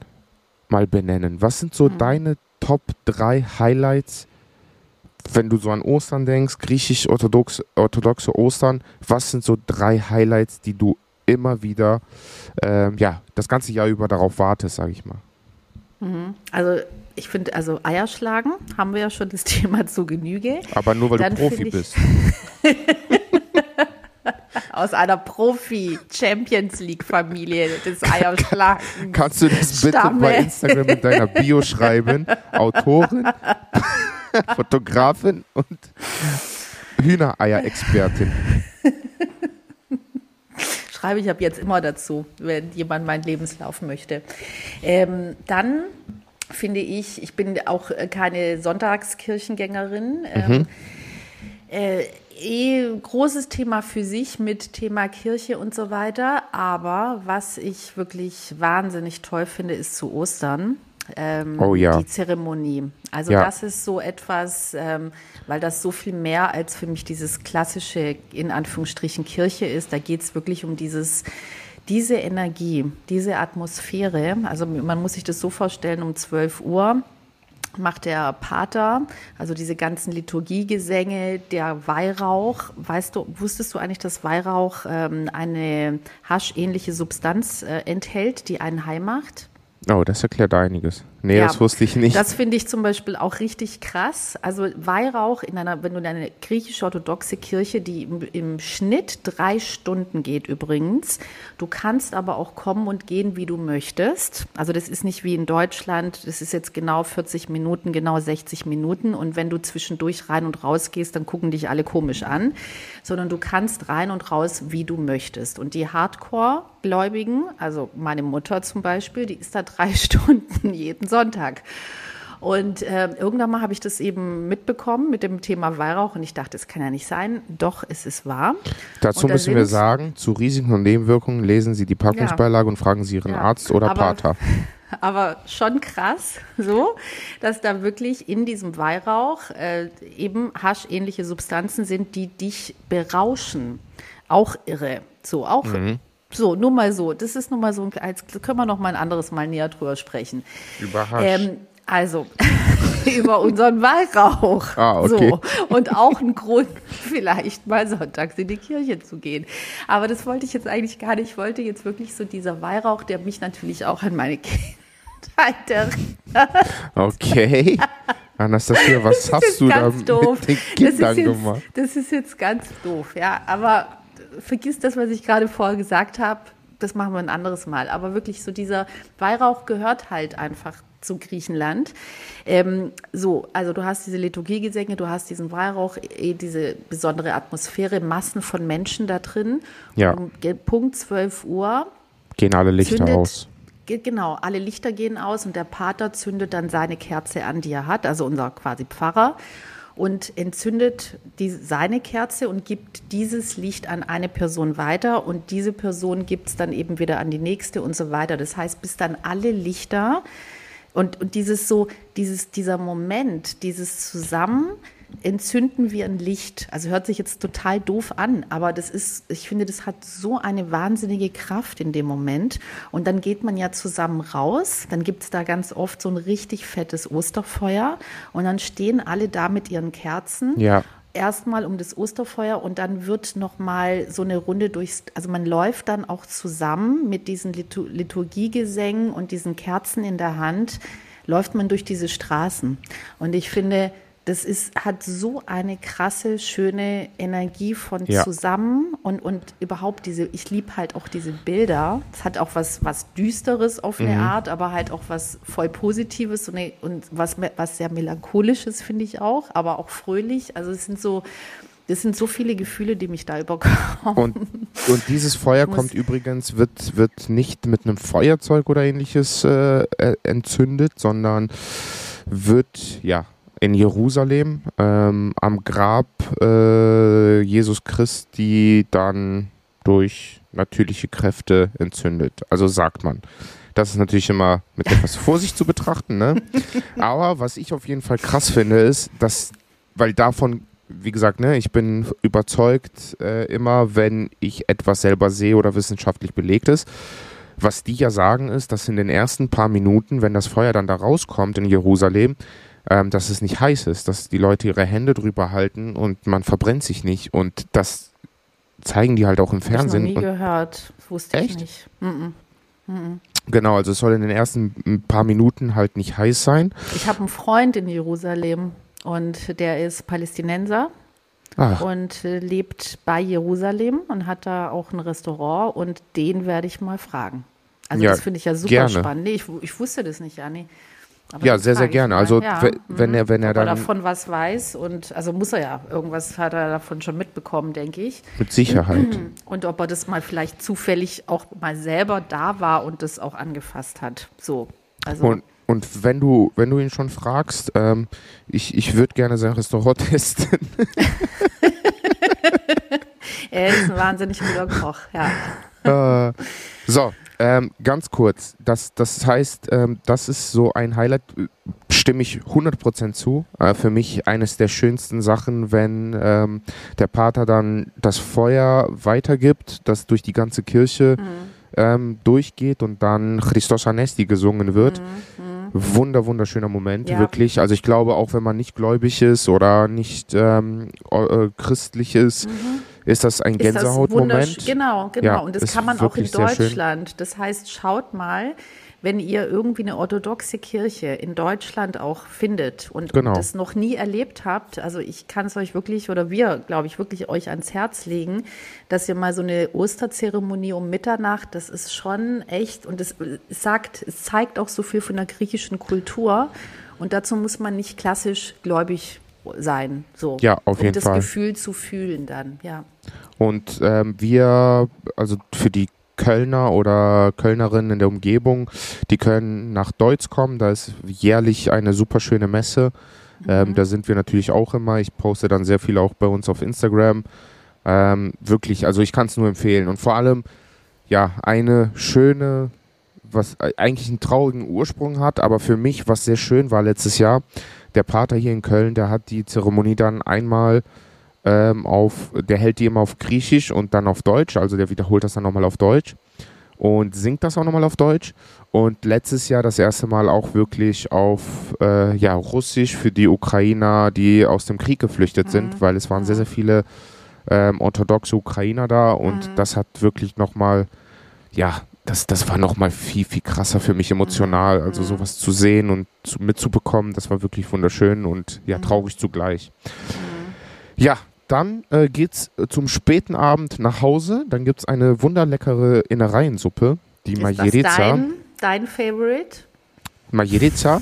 mal benennen. Was sind so mhm. deine Top 3 Highlights, wenn du so an Ostern denkst, griechisch-orthodoxe orthodoxe Ostern? Was sind so drei Highlights, die du immer wieder, ähm, ja, das ganze Jahr über darauf wartest, sage ich mal? Mhm. Also ich finde, also Eier schlagen haben wir ja schon das [LAUGHS] Thema zu Genüge. Aber nur weil Dann du Profi bist. [LAUGHS] Aus einer Profi-Champions League-Familie des Eierschlagens. Kannst du das bitte Stamme. bei Instagram in deiner Bio schreiben? [LAUGHS] Autorin, Fotografin und Hühnereier-Expertin. Schreibe ich ab jetzt immer dazu, wenn jemand meinen Lebenslauf möchte. Ähm, dann finde ich, ich bin auch äh, keine Sonntagskirchengängerin. Ähm, mhm. äh, eh großes Thema für sich mit Thema Kirche und so weiter. Aber was ich wirklich wahnsinnig toll finde, ist zu Ostern. ähm, Oh ja. die Zeremonie. Also Ja. das ist so etwas, ähm, weil das so viel mehr als für mich dieses klassische, in Anführungsstrichen, Kirche ist. Da geht es wirklich um dieses, diese Energie, diese Atmosphäre. Also man muss sich das so vorstellen, um 12 Uhr macht der Pater, also diese ganzen Liturgiegesänge, der Weihrauch. Weißt du, wusstest du eigentlich, dass Weihrauch ähm, eine haschähnliche Substanz äh, enthält, die einen high macht? Oh, das erklärt einiges. Nee, Ja, das wusste ich nicht. Das finde ich zum Beispiel auch richtig krass. Also Weihrauch in einer, wenn du in eine griechisch-orthodoxe Kirche, die im, im Schnitt drei Stunden geht übrigens. Du kannst aber auch kommen und gehen, wie du möchtest. Also das ist nicht wie in Deutschland. Das ist jetzt genau 40 Minuten, genau 60 Minuten. Und wenn du zwischendurch rein und raus gehst, dann gucken dich alle komisch an. Sondern du kannst rein und raus, wie du möchtest. Und die Hardcore-Gläubigen, also meine Mutter zum Beispiel, die ist da drei [LAUGHS] Stunden jeden Sonntag. Und äh, irgendwann mal habe ich das eben mitbekommen mit dem Thema Weihrauch und ich dachte, es kann ja nicht sein. Doch, es ist wahr. Dazu da müssen wir sagen, zu Risiken und Nebenwirkungen lesen Sie die Packungsbeilage und fragen Sie Ihren Ja, Arzt oder aber- Pater. [LAUGHS] Aber schon krass, so, dass da wirklich in diesem Weihrauch äh, eben haschähnliche Substanzen sind, die dich berauschen. Auch irre. So, auch. Mhm. So, nur mal so. Das ist nur mal so, ein- als können wir noch mal ein anderes Mal näher drüber sprechen. Über Hasch. Ähm, also, [LAUGHS] über unseren Weihrauch. Ah, okay. So. Und auch ein Grund, [LAUGHS] vielleicht mal sonntags in die Kirche zu gehen. Aber das wollte ich jetzt eigentlich gar nicht. Ich wollte jetzt wirklich so dieser Weihrauch, der mich natürlich auch an meine [LAUGHS] Kindheit erinnert. Okay. Anastasia, was Das hast du da ganz mit doof. den das, Kindern ist jetzt, gemacht? das ist jetzt ganz doof, ja. Aber vergiss das, was ich gerade vorher gesagt habe. Das machen wir ein anderes Mal. Aber wirklich so dieser Weihrauch gehört halt einfach zu Griechenland. Ähm, so, also du hast diese Liturgiegesänge, du hast diesen Weihrauch, eh diese besondere Atmosphäre, Massen von Menschen da drin. Ja. Um Punkt 12 Uhr Gehen alle Lichter zündet, aus. Ge- Genau, alle Lichter gehen aus und der Pater zündet dann seine Kerze an, die er hat, also unser quasi Pfarrer, und entzündet die, seine Kerze und gibt dieses Licht an eine Person weiter und diese Person gibt es dann eben wieder an die nächste und so weiter. Das heißt, bis dann alle Lichter und, und dieses so, dieses, dieser Moment, dieses Zusammen entzünden wir ein Licht. Also hört sich jetzt total doof an, aber das ist, ich finde, das hat so eine wahnsinnige Kraft in dem Moment. Und dann geht man ja zusammen raus, dann gibt es da ganz oft so ein richtig fettes Osterfeuer und dann stehen alle da mit ihren Kerzen Ja. erstmal um das Osterfeuer und dann wird noch mal so eine Runde durchs, also man läuft dann auch zusammen mit diesen Litur Liturgiegesängen und diesen Kerzen in der Hand, läuft man durch diese Straßen. Und ich finde, das ist, hat so eine krasse, schöne Energie von Ja. zusammen und, und überhaupt diese, ich liebe halt auch diese Bilder. Es hat auch was, was Düsteres auf eine Art, aber halt auch was voll Positives und, und was, was sehr Melancholisches, finde ich auch, aber auch fröhlich. Also es sind so, das sind so viele Gefühle, die mich da überkommen. Und, und dieses Feuer kommt übrigens, wird, wird nicht mit einem Feuerzeug oder ähnliches äh, äh, entzündet, sondern wird, ja, in Jerusalem ähm, am Grab äh, Jesus Christi dann durch natürliche Kräfte entzündet. Also sagt man. Das ist natürlich immer mit etwas Vorsicht zu betrachten, ne? [LAUGHS] Aber was ich auf jeden Fall krass finde, ist, dass, weil davon, wie gesagt, ne, ich bin überzeugt, äh, immer wenn ich etwas selber sehe oder wissenschaftlich belegt ist, was die ja sagen ist, dass in den ersten paar Minuten, wenn das Feuer dann da rauskommt in Jerusalem, ähm, dass es nicht heiß ist, dass die Leute ihre Hände drüber halten und man verbrennt sich nicht. Und das zeigen die halt auch im Hab ich noch Fernsehen. nie gehört. Das wusste Echt? ich nicht. Mhm. genau, also es soll in den ersten paar Minuten halt nicht heiß sein. Ich habe einen Freund in Jerusalem und der ist Palästinenser Ach, und lebt bei Jerusalem und hat da auch ein Restaurant und den werde ich mal fragen. Also Ja, das finde ich ja super gerne. spannend. Nee, ich, ich wusste das nicht, Janni. Aber Ja, sehr, sehr gerne. mal. Also, ja, we- wenn mhm. er- wenn er Ob er dann- davon was weiß und also muss er ja irgendwas hat er davon schon mitbekommen, denke ich. mit Sicherheit. [CLEARS THROAT] Und ob er das mal vielleicht zufällig auch mal selber da war und das auch angefasst hat. So, also Und, und wenn du, wenn du ihn schon fragst, ähm, ich, ich würde gerne sein Restaurant [LAUGHS] testen. [LAUGHS] er ist ein wahnsinnig guter Koch. Ja. äh, so, Ähm, ganz kurz, das, das heißt, ähm, das ist so ein Highlight, äh, stimme ich 100% zu. Äh, für mich eines der schönsten Sachen, wenn ähm, der Pater dann das Feuer weitergibt, das durch die ganze Kirche ähm, durchgeht und dann Christos Anesti gesungen wird. Wunder, wunderschöner Moment, Ja. wirklich. Also ich glaube, auch wenn man nicht gläubig ist oder nicht ähm, äh, christlich ist, ist das ein Gänsehautmoment. Genau, genau. Ja, und das kann man auch in. Deutschland. Das heißt, schaut mal, wenn ihr irgendwie eine orthodoxe Kirche in Deutschland auch findet und, Genau. und das noch nie erlebt habt, also ich kann es euch wirklich, oder wir, glaube ich, wirklich euch ans Herz legen, dass ihr mal so eine Osterzeremonie um Mitternacht, das ist schon echt und es sagt, es zeigt auch so viel von der griechischen Kultur und dazu muss man nicht klassisch gläubig sein, so. Ja, auf um jeden das Fall. Gefühl zu fühlen dann, ja. Und ähm, wir, also für die Kölner oder Kölnerinnen in der Umgebung, die können nach Deutz kommen. Da ist jährlich eine super schöne Messe. Ähm, da sind wir natürlich auch immer. Ich poste dann sehr viel auch bei uns auf Instagram. Ähm, wirklich, also ich kann es nur empfehlen. Und vor allem, ja, eine schöne, was äh, eigentlich einen traurigen Ursprung hat, aber für mich, was sehr schön war letztes Jahr, der Pater hier in Köln, der hat die Zeremonie dann einmal ähm, auf, der hält die immer auf Griechisch und dann auf Deutsch, also der wiederholt das dann nochmal auf Deutsch und singt das auch nochmal auf Deutsch. Und letztes Jahr das erste Mal auch wirklich auf äh, ja, Russisch für die Ukrainer, die aus dem Krieg geflüchtet sind, weil es waren sehr, sehr viele ähm, orthodoxe Ukrainer da und das hat wirklich nochmal, ja, das, das war nochmal viel, viel krasser für mich emotional. Also sowas zu sehen und zu, mitzubekommen, das war wirklich wunderschön und ja, traurig zugleich. Ja, dann äh, geht's äh, zum späten Abend nach Hause. Dann gibt's eine wunderleckere Innereiensuppe, die Ist das Majerica. dein, dein Favorite? Majerica.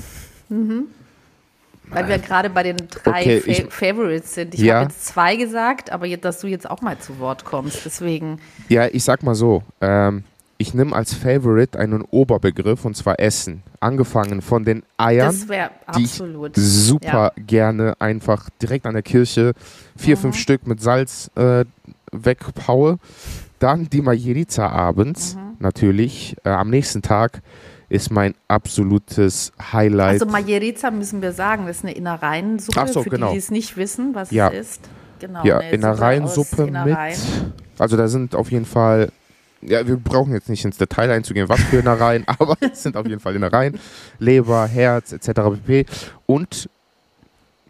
Weil wir gerade bei den drei Okay, Fa ich- Favorites sind. Ich Ja. habe jetzt zwei gesagt, aber jetzt, dass du jetzt auch mal zu Wort kommst. Deswegen, Ja, ich sag mal so, ähm, ich nehme als Favorite einen Oberbegriff und zwar Essen. Angefangen von den Eiern, das wäre die ich absolut. super gerne einfach direkt an der Kirche vier, Mhm. fünf Stück mit Salz äh, wegpaue. Dann die Majerica abends, Mhm. natürlich. Äh, am nächsten Tag ist mein absolutes Highlight. Also Majerica müssen wir sagen, das ist eine Innereiensuppe. So, für genau. die, die es nicht wissen, was Ja. es ist. Genau, ja, Innereiensuppe Innereien. mit. Also da sind auf jeden Fall. Ja, wir brauchen jetzt nicht ins Detail einzugehen, was für Innereien, [LAUGHS] aber es sind auf jeden Fall Innereien. Leber, Herz, etc. pp. Und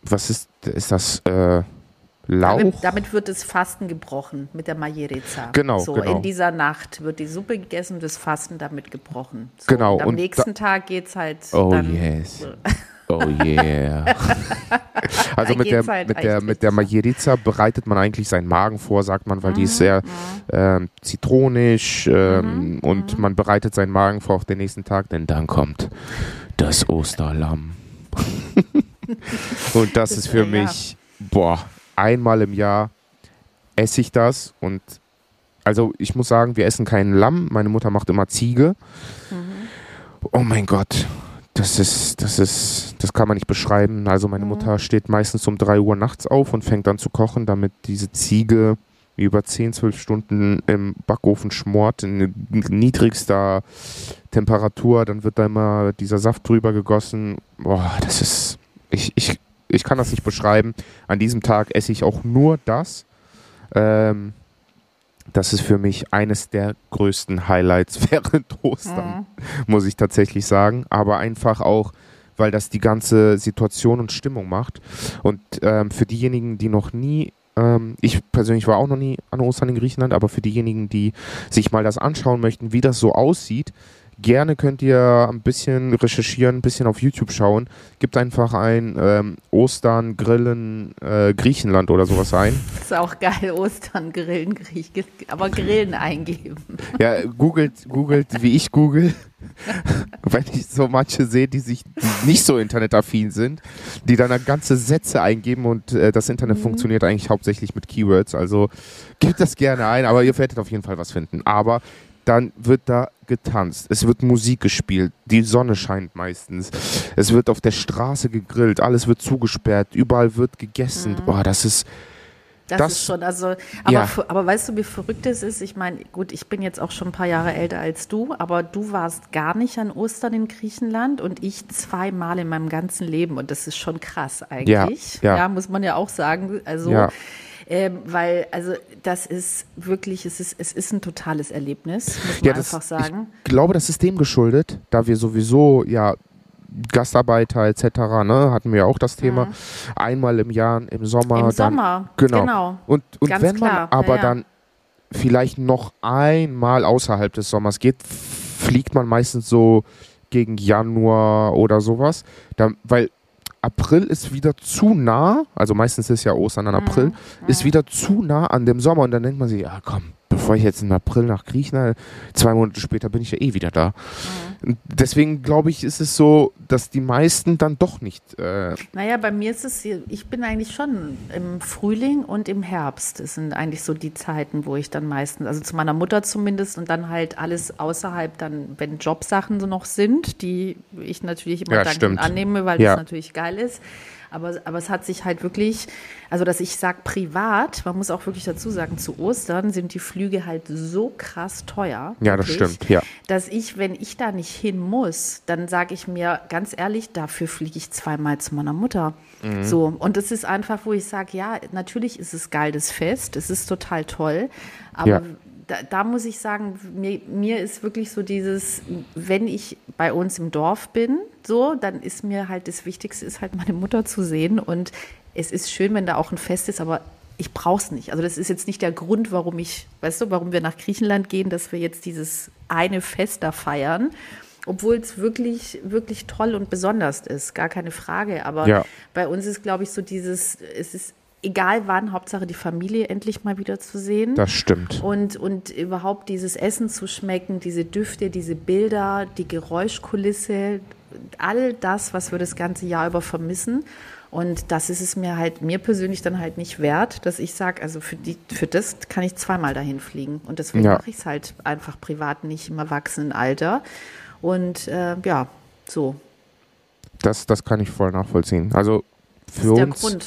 was ist, ist das? Äh, Lauch? Damit, damit wird das Fasten gebrochen mit der Majerica. Genau, so, genau. In dieser Nacht wird die Suppe gegessen, das Fasten damit gebrochen. So, Genau, Und am und nächsten Tag geht es halt Oh yes. [LAUGHS] Oh yeah. [LAUGHS] also mit der, halt mit der, mit der Majerica bereitet man eigentlich seinen Magen vor, sagt man, weil die Mhm, ist sehr ähm, zitronisch ähm, und mhm. man bereitet seinen Magen vor auf den nächsten Tag, denn dann kommt das Osterlamm. [LAUGHS] und das, Das, ist für mich, boah, einmal im Jahr esse ich das und also ich muss sagen, wir essen kein Lamm, meine Mutter macht immer Ziege. Oh mein Gott, das ist, das ist, das kann man nicht beschreiben. Also meine Mutter steht meistens um 3 Uhr nachts auf und fängt an zu kochen, damit diese Ziege über 10, 12 Stunden im Backofen schmort, in niedrigster Temperatur. Dann wird da immer dieser Saft drüber gegossen. Boah, das ist, ich, ich, ich kann das nicht beschreiben. An diesem Tag esse ich auch nur das. Ähm, das ist für mich eines der größten Highlights [LAUGHS] während Ostern muss ich tatsächlich sagen. Aber einfach auch, weil das die ganze Situation und Stimmung macht. Und ähm, für diejenigen, die noch nie, ähm, ich persönlich war auch noch nie an Ostern in Griechenland, aber für diejenigen, die sich mal das anschauen möchten, wie das so aussieht, gerne könnt ihr ein bisschen recherchieren, ein bisschen auf YouTube schauen. Gibt einfach ein ähm, Ostern, Grillen, äh, Griechenland oder sowas ein. Das [LAUGHS] ist auch geil, Ostern, Grillen, Griech, aber Grillen eingeben. [LAUGHS] Ja, googelt, googelt, wie ich google. [LAUGHS] Wenn ich so manche sehe, die sich die nicht so internetaffin sind, die dann ganze Sätze eingeben und äh, das Internet funktioniert eigentlich hauptsächlich mit Keywords. Also gebt das gerne ein, aber ihr werdet auf jeden Fall was finden. Aber dann wird da getanzt, es wird Musik gespielt, die Sonne scheint meistens, es wird auf der Straße gegrillt, alles wird zugesperrt, überall wird gegessen. Boah, das ist, Das, Das- ist schon, also, aber, Ja. aber weißt du, wie verrückt es ist? Ich meine, gut, ich bin jetzt auch schon ein paar Jahre älter als du, aber du warst gar nicht an Ostern in Griechenland und ich zweimal in meinem ganzen Leben und das ist schon krass eigentlich. ja. muss man ja auch sagen. Also, Ja. Ähm, weil, also, das ist wirklich, es ist, es ist ein totales Erlebnis, muss man Ja, das, einfach sagen. Ich glaube, das ist dem geschuldet, da wir sowieso ja Gastarbeiter etc. Ne, hatten wir ja auch das Thema. Einmal im Jahr im Sommer. Im dann, Sommer, Genau. genau. Und, und Ganz wenn man klar, aber ja, ja. dann vielleicht noch einmal außerhalb des Sommers geht, fliegt man meistens so gegen Januar oder sowas. Dann, weil April ist wieder zu nah, also meistens ist ja Ostern Mhm. an April, ist wieder zu nah an dem Sommer und dann denkt man sich, ja komm, bevor ich jetzt im April nach Griechenland, zwei Monate später bin ich ja eh wieder da. Mhm. Deswegen glaube ich, ist es so, dass die meisten dann doch nicht. Äh, Naja, bei mir ist es, ich bin eigentlich schon im Frühling und im Herbst. Das sind eigentlich so die Zeiten, wo ich dann meistens, also zu meiner Mutter zumindest und dann halt alles außerhalb dann, wenn Jobsachen so noch sind, die ich natürlich immer Ja, dankend stimmt. annehme, weil Ja. das natürlich geil ist. Aber, aber es hat sich halt wirklich, also dass ich sage privat, man muss auch wirklich dazu sagen, zu Ostern sind die Flüge halt so krass teuer. ja, das wirklich stimmt, ja. dass ich, wenn ich da nicht hin muss, dann sage ich mir ganz ehrlich, dafür fliege ich zweimal zu meiner Mutter. Mhm. So, und das ist einfach, wo ich sage, ja, natürlich ist es geil, das Fest, es ist total toll, aber Ja. Da, da muss ich sagen, mir, mir ist wirklich so dieses, wenn ich bei uns im Dorf bin, so, dann ist mir halt das Wichtigste, ist halt meine Mutter zu sehen und es ist schön, wenn da auch ein Fest ist, aber ich brauche es nicht. Also das ist jetzt nicht der Grund, warum ich, weißt du, warum wir nach Griechenland gehen, dass wir jetzt dieses eine Fest da feiern, obwohl es wirklich, wirklich toll und besonders ist, gar keine Frage. Aber Ja. bei uns ist, glaube ich, so dieses, es ist egal wann, Hauptsache die Familie endlich mal wieder zu sehen. Das stimmt. Und, und überhaupt dieses Essen zu schmecken, diese Düfte, diese Bilder, die Geräuschkulisse, all das, was wir das ganze Jahr über vermissen. Und das ist es mir halt, mir persönlich dann halt nicht wert, dass ich sage, also für, die, für das kann ich zweimal dahin fliegen. Und deswegen Ja. mache ich es halt einfach privat nicht im Erwachsenenalter. Und äh, ja, so. Das, das kann ich voll nachvollziehen. Also Das für ist der uns, Grund.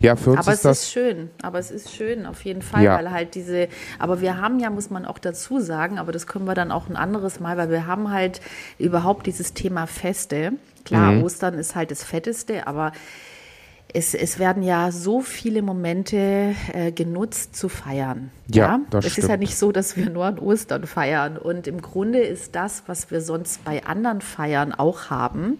Ja, für uns Aber ist es das ist schön, aber es ist schön auf jeden Fall, Ja. weil halt diese, aber wir haben ja, muss man auch dazu sagen, aber das können wir dann auch ein anderes Mal, weil wir haben halt überhaupt dieses Thema Feste. Klar, Mhm. Ostern ist halt das Fetteste, aber es, es werden ja so viele Momente äh, genutzt zu feiern. Ja, das es ist ja stimmt. nicht so, dass wir nur an Ostern feiern. Und im Grunde ist das, was wir sonst bei anderen Feiern auch haben,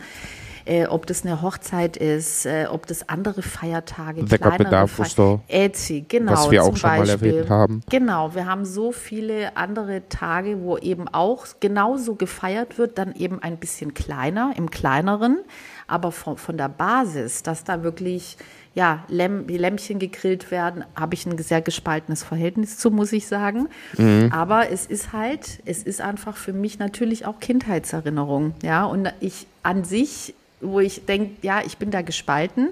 äh, ob das eine Hochzeit ist, äh, ob das andere Feiertage, Wecker kleinere Bedarf, Feier- Gusto. Etsy, genau. Was wir auch schon mal Beispiel. erwähnt haben. Genau, wir haben so viele andere Tage, wo eben auch genauso gefeiert wird, dann eben ein bisschen kleiner, im kleineren, aber von, von der Basis, dass da wirklich ja, Lämm, die Lämmchen gegrillt werden, habe ich ein sehr gespaltenes Verhältnis zu, muss ich sagen. Mhm. Aber es ist halt, es ist einfach für mich natürlich auch Kindheitserinnerung. Ja, und ich an sich, wo ich denke, ja, ich bin da gespalten,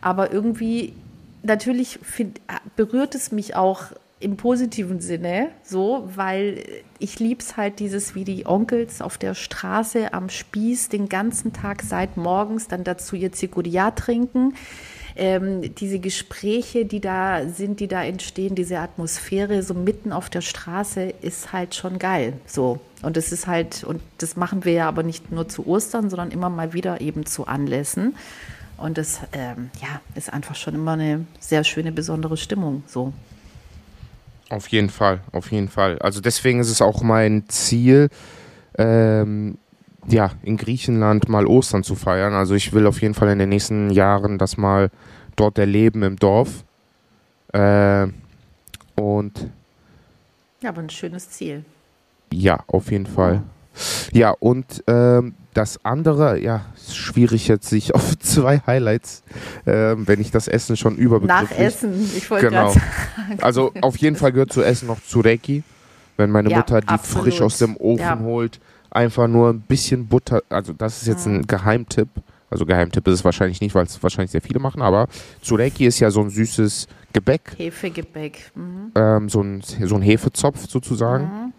aber irgendwie natürlich find, berührt es mich auch im positiven Sinne so, weil ich lieb's halt dieses, wie die Onkels auf der Straße am Spieß den ganzen Tag seit morgens dann dazu ihr Ziguria trinken. Ähm, diese Gespräche, die da sind, die da entstehen, diese Atmosphäre so mitten auf der Straße ist halt schon geil. So. Und das ist halt, und das machen wir ja aber nicht nur zu Ostern, sondern immer mal wieder eben zu Anlässen. Und das ähm, ja, ist einfach schon immer eine sehr schöne, besondere Stimmung. So. Auf jeden Fall, auf jeden Fall. Also deswegen ist es auch mein Ziel, ähm, ja, in Griechenland mal Ostern zu feiern. Also ich will auf jeden Fall in den nächsten Jahren das mal dort erleben im Dorf. Äh, und Ja, aber ein schönes Ziel. ja, auf jeden Fall. Ja, und ähm, das andere, ja, ist schwierig jetzt sich [LAUGHS] auf zwei Highlights, ähm, wenn ich das Essen schon Nach überbegrifflich. Essen, ich wollte Genau. gerade sagen. Also auf jeden Fall gehört zu Essen noch Zureki. Wenn meine Ja, Mutter die absolut. frisch aus dem Ofen Ja. holt, einfach nur ein bisschen Butter. Also das ist jetzt Mhm. ein Geheimtipp. Also Geheimtipp ist es wahrscheinlich nicht, weil es wahrscheinlich sehr viele machen, aber Zureki ist ja so ein süßes Gebäck, Hefegebäck. Mhm. ähm, so, ein, so ein Hefezopf sozusagen.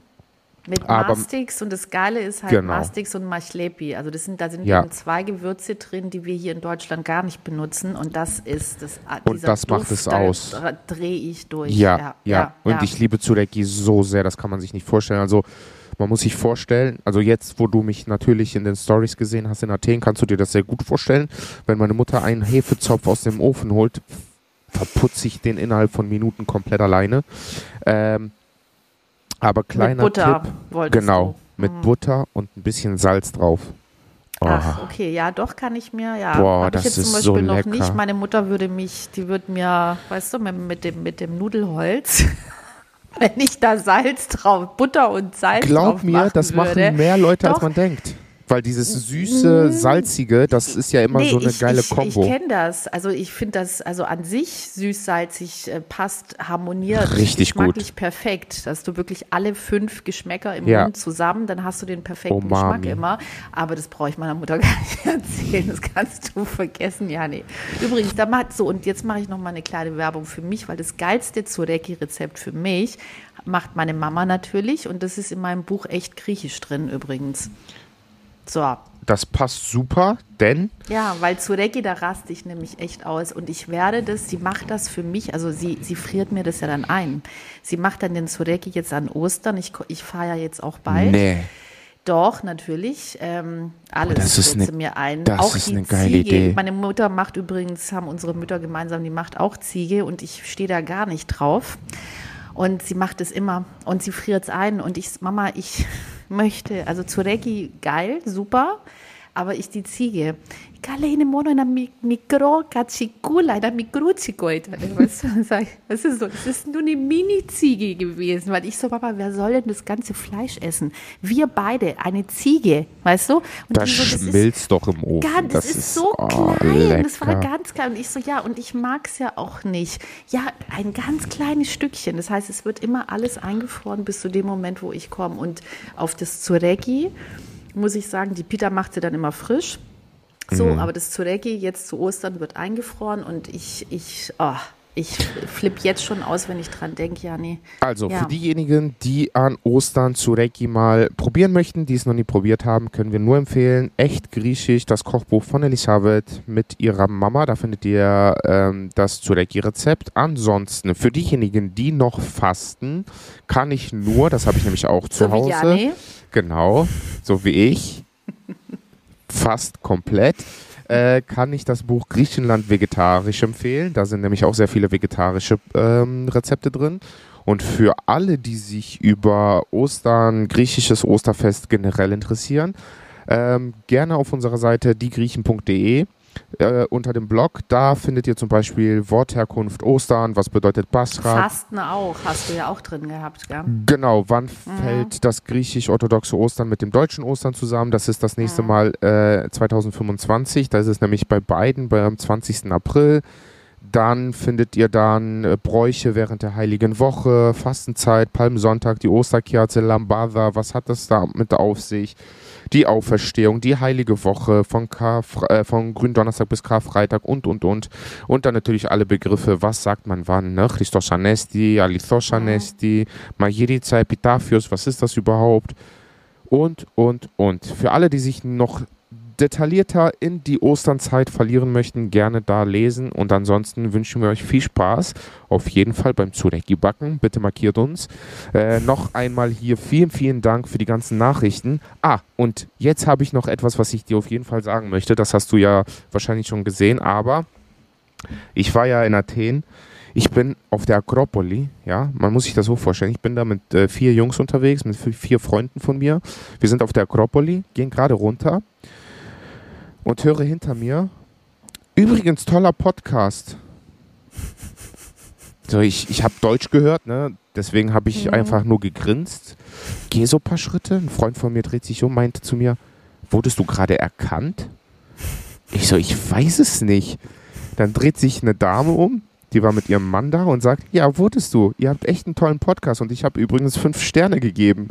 Mit Aber- Mastix und das Geile ist halt Genau. Mastix und Machlepi. Also das sind, da sind Ja. zwei Gewürze drin, die wir hier in Deutschland gar nicht benutzen. Und das ist das. Und dieser das macht Duft, es da aus. dra- Drehe ich durch. Ja, ja. Und ja. ich liebe Tsureki so sehr, das kann man sich nicht vorstellen. Also man muss sich vorstellen, also jetzt, wo du mich natürlich in den Stories gesehen hast in Athen, kannst du dir das sehr gut vorstellen. Wenn meine Mutter einen Hefezopf aus dem Ofen holt, verputze ich den innerhalb von Minuten komplett alleine. Ähm, aber kleiner Mit Butter Tipp, genau, du. mit Mhm. Butter und ein bisschen Salz drauf. Ach, Oh. okay, ja, doch kann ich mir, ja. Boah, das ich jetzt zum ist so Beispiel noch lecker. nicht. Meine Mutter würde mich, die würde mir, weißt du, mit, mit, dem, mit dem Nudelholz, wenn ich da Salz drauf, Butter und Salz Glaub drauf mir, das würde. machen mehr Leute, als Doch. man denkt. Weil dieses süße, salzige, das ist ja immer Nee, so eine ich, geile ich, Kombo. Ich kenne das. Also ich finde das, also an sich süß-salzig äh, passt, harmoniert Richtig gut. perfekt. Dass du wirklich alle fünf Geschmäcker im Ja. Mund zusammen, dann hast du den perfekten Umami. Geschmack immer. Aber das brauche ich meiner Mutter [LAUGHS] gar nicht erzählen. Das kannst du vergessen. Ja, nee. Übrigens, da macht so, und jetzt mache ich noch mal eine kleine Werbung für mich, weil das geilste Zureki-Rezept für mich macht meine Mama natürlich. Und das ist in meinem Buch echt griechisch drin übrigens. So, Das passt super, denn ja, weil Zureki, da raste ich nämlich echt aus. Und ich werde das, sie macht das für mich, also sie, sie friert mir das ja dann ein. Sie macht dann den Zureki jetzt an Ostern. Ich, ich fahre ja jetzt auch bald. nee, Doch, natürlich. Ähm, alles das ist eine- mir ein. das auch ist die eine geile Ziege. Idee. Meine Mutter macht übrigens, haben unsere Mütter gemeinsam, die macht auch Ziege und ich stehe da gar nicht drauf. Und sie macht es immer und sie friert es ein. Und ich, Mama, ich möchte, also Zureki, geil, super, aber ich die Ziege. Kalene mono na mi- mikro kachikula, na ich, das [LAUGHS] ist so, das ist nur eine Mini-Ziege gewesen, weil ich so, Papa, wer soll denn das ganze Fleisch essen? Wir beide, eine Ziege, weißt du? Und das so, ist- schmilzt doch im Ofen. Ganz, das, ist so oh, klein. Das war lecker. ganz klein. Und ich so, ja, und ich mag es ja auch nicht. Ja, ein ganz kleines Stückchen. Das heißt, es wird immer alles eingefroren bis zu dem Moment, wo ich komme. Und auf das Zureki muss ich sagen, die Pita macht sie dann immer frisch. So, Mhm. aber das Zureki jetzt zu Ostern wird eingefroren und ich, ich, oh, ich flippe jetzt schon aus, wenn ich dran denke, ja, nee. Also Ja. für diejenigen, die an Ostern Tsureki mal probieren möchten, die es noch nie probiert haben, können wir nur empfehlen, echt griechisch, das Kochbuch von Elisabeth mit ihrer Mama. Da findet ihr ähm, das Tsureki-Rezept. Ansonsten, für diejenigen, die noch fasten, kann ich nur, das habe ich nämlich auch zu So wie Hause, Janne. genau, so wie ich, [LAUGHS] fast komplett, äh, kann ich das Buch Griechenland vegetarisch empfehlen. Da sind nämlich auch sehr viele vegetarische ähm, Rezepte drin. Und für alle, die sich über Ostern, griechisches Osterfest generell interessieren, ähm, gerne auf unserer Seite diegriechen.de äh, unter dem Blog. Da findet ihr zum Beispiel Wortherkunft Ostern, was bedeutet Basra, Fasten auch, hast du ja auch drin gehabt, gell? Genau, wann fällt das griechisch-orthodoxe Ostern mit dem deutschen Ostern zusammen? Das ist das nächste Mal äh, 2025. Da ist es nämlich bei beiden beim 20. April. Dann findet ihr dann äh, Bräuche während der Heiligen Woche, Fastenzeit, Palmsonntag, die Osterkerze, Lambada. Was hat das damit auf sich? Die Auferstehung, die Heilige Woche von, Karfre äh, von Gründonnerstag bis Karfreitag und, und, und. Und dann natürlich alle Begriffe, was sagt man wann, ne? Christos Anesti, Alithos Anesti, Magirica, Epitaphios, was ist das überhaupt? Und, und, und. Für alle, die sich noch detaillierter in die Osternzeit verlieren möchten, gerne da lesen. Und ansonsten wünschen wir euch viel Spaß. Auf jeden Fall beim Zureki-Backen. Bitte markiert uns. Äh, noch einmal hier vielen, vielen Dank für die ganzen Nachrichten. Ah, und jetzt habe ich noch etwas, was ich dir auf jeden Fall sagen möchte. Das hast du ja wahrscheinlich schon gesehen, aber ich war ja in Athen. Ich bin auf der Akropoli, ja, man muss sich das so vorstellen. Ich bin da mit äh, vier Jungs unterwegs, mit vi- vier Freunden von mir. Wir sind auf der Akropoli, gehen gerade runter und höre hinter mir, übrigens toller Podcast. So, ich, ich habe Deutsch gehört, ne? deswegen habe ich Mhm. einfach nur gegrinst. Gehe so ein paar Schritte, ein Freund von mir dreht sich um, meinte zu mir, wurdest du gerade erkannt? Ich so, ich weiß es nicht. Dann dreht sich eine Dame um, die war mit ihrem Mann da und sagt, ja, wurdest du? Ihr habt echt einen tollen Podcast und ich habe übrigens fünf Sterne gegeben.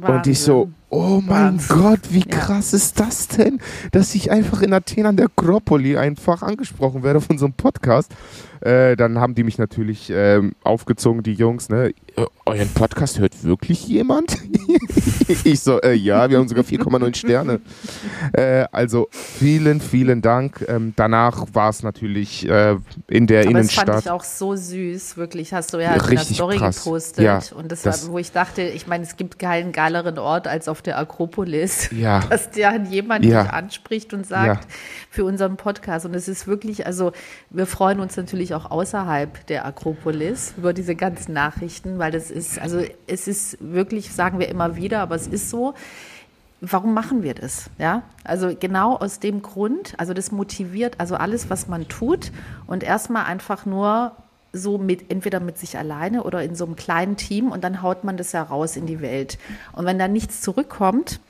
Und ich so, oh mein Wahnsinn. Gott, wie krass ja. ist das denn, dass ich einfach in Athen an der Akropoli einfach angesprochen werde auf unserem Podcast. Äh, dann haben die mich natürlich ähm, aufgezogen, die Jungs, ne? Äh, euren Podcast hört wirklich jemand? [LAUGHS] ich so, äh, ja, wir haben sogar 4,9 Sterne. Äh, also vielen, vielen Dank. Ähm, danach war es natürlich äh, in der Aber Innenstadt. Das fand ich auch so süß, wirklich. Hast du ja in der Story krass. gepostet. Ja, und das, das war, wo ich dachte, ich meine, es gibt keinen geileren Ort als auf der Akropolis, [LAUGHS] ja. dass der jemand ja. dich anspricht und sagt, ja. für unseren Podcast. Und es ist wirklich, also wir freuen uns natürlich auch außerhalb der Akropolis über diese ganzen Nachrichten, weil das ist, also es ist wirklich, sagen wir immer wieder, aber es ist so, warum machen wir das? Ja, also genau aus dem Grund, also das motiviert, also alles, was man tut und erstmal einfach nur so mit, entweder mit sich alleine oder in so einem kleinen Team und dann haut man das ja raus in die Welt. Und wenn da nichts zurückkommt,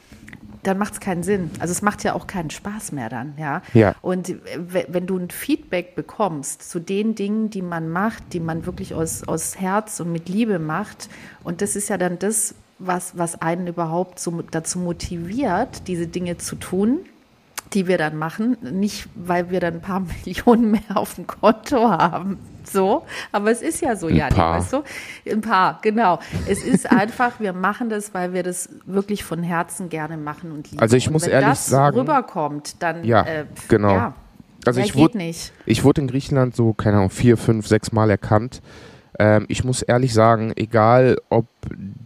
dann macht es keinen Sinn. Also es macht ja auch keinen Spaß mehr dann, ja. ja. Und wenn du ein Feedback bekommst zu den Dingen, die man macht, die man wirklich aus, aus Herz und mit Liebe macht, und das ist ja dann das, was, was einen überhaupt so dazu motiviert, diese Dinge zu tun, die wir dann machen. Nicht, weil wir dann ein paar [LAUGHS] Millionen mehr auf dem Konto haben. [LAUGHS] So, aber es ist ja so, ja, weißt du? Ein paar, genau. Es ist [LAUGHS] einfach, wir machen das, weil wir das wirklich von Herzen gerne machen und lieben. Also ich und muss ehrlich das sagen, rüberkommt, dann ja, äh, genau. Ja, also ich wurde, ich wurde in Griechenland so, keine Ahnung, vier, fünf, sechs Mal erkannt ähm, ich muss ehrlich sagen, egal ob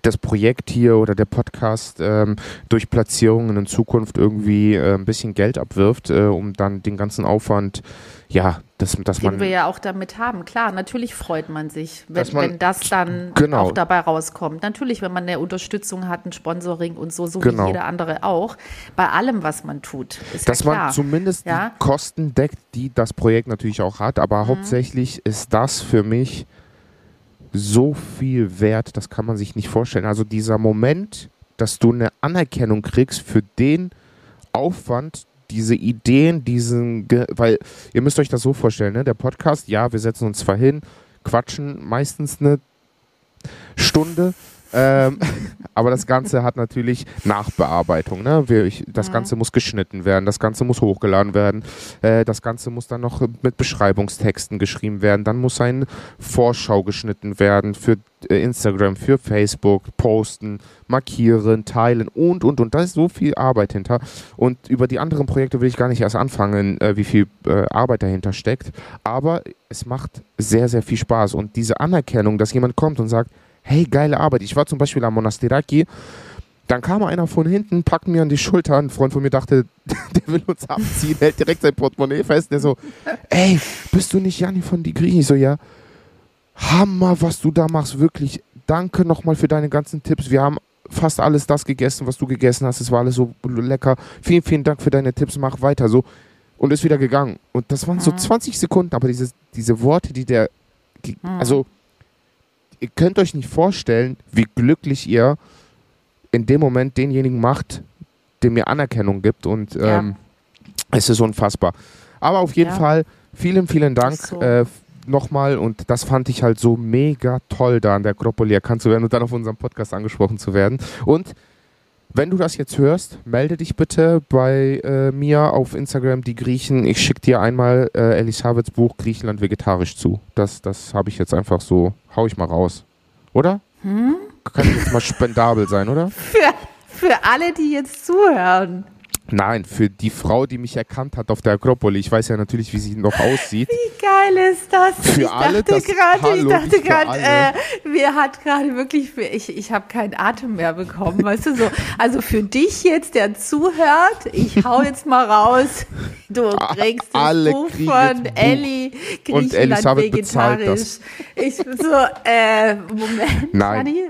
das Projekt hier oder der Podcast ähm, durch Platzierungen in Zukunft irgendwie äh, ein bisschen Geld abwirft, äh, um dann den ganzen Aufwand, ja, dass, dass Den man. wir ja auch damit haben. Klar, natürlich freut man sich, wenn, man, wenn das dann genau. auch dabei rauskommt. Natürlich, wenn man eine Unterstützung hat, ein Sponsoring und so, so genau. wie jeder andere auch. Bei allem, was man tut. Ist dass ja man zumindest ja? die Kosten deckt, die das Projekt natürlich auch hat. Aber mhm. hauptsächlich ist das für mich so viel wert, das kann man sich nicht vorstellen. Also dieser Moment, dass du eine Anerkennung kriegst für den Aufwand, diese Ideen, diesen, Ge weil ihr müsst euch das so vorstellen, ne? der Podcast, ja, wir setzen uns zwar hin, quatschen meistens eine Stunde, ähm, [LAUGHS] aber das Ganze hat natürlich Nachbearbeitung. Ne? Das. Ganze muss geschnitten werden, das Ganze muss hochgeladen werden, äh, das Ganze muss dann noch mit Beschreibungstexten geschrieben werden, dann muss eine Vorschau geschnitten werden für äh, Instagram, für Facebook, posten, markieren, teilen und, und, und. Da ist so viel Arbeit hinter. Und über die anderen Projekte will ich gar nicht erst anfangen, äh, wie viel äh, Arbeit dahinter steckt. Aber es macht sehr, sehr viel Spaß. Und diese Anerkennung, dass jemand kommt und sagt, hey, geile Arbeit. Ich war zum Beispiel am Monastiraki, dann kam einer von hinten, packt mir an die Schulter. Ein Freund von mir dachte, [LAUGHS] der will uns abziehen, hält direkt sein Portemonnaie fest. Der so, ey, bist du nicht Janni von die Griechen? Ich so, ja. Hammer, was du da machst, wirklich. Danke nochmal für deine ganzen Tipps. Wir haben fast alles das gegessen, was du gegessen hast. Es war alles so lecker. Vielen, vielen Dank für deine Tipps. Mach weiter so. Und ist wieder gegangen. Und das waren so 20 mhm. Sekunden, aber diese, diese Worte, die der, mhm. also ihr könnt euch nicht vorstellen, wie glücklich ihr in dem Moment denjenigen macht, der mir Anerkennung gibt. Und ähm, ja. es ist unfassbar. Aber auf jeden ja. Fall vielen, vielen Dank so. äh, nochmal. Und das fand ich halt so mega toll, da an der Akropoli erkannt zu werden und dann auf unserem Podcast angesprochen zu werden. Und wenn du das jetzt hörst, melde dich bitte bei äh, mir auf Instagram, die Griechen. Ich schicke dir einmal äh, Elisabeths Buch Griechenland vegetarisch zu. Das, das habe ich jetzt einfach so, hau ich mal raus. Oder? Hm? Kann jetzt mal spendabel sein, oder? Für, für alle, die jetzt zuhören. Nein, für die Frau, die mich erkannt hat auf der Akropolis. Ich weiß ja natürlich, wie sie noch aussieht. Wie geil ist das? Für ich alle, dachte gerade, ich dachte gerade, äh, mir hat gerade wirklich, ich, ich habe keinen Atem mehr bekommen, weißt du so. Also für dich jetzt, der zuhört, ich hau jetzt mal raus. Du kriegst das alle Buch von Ellie, und Elisabeth vegetarisch. Ich so, äh, Moment, Nein. Fanny?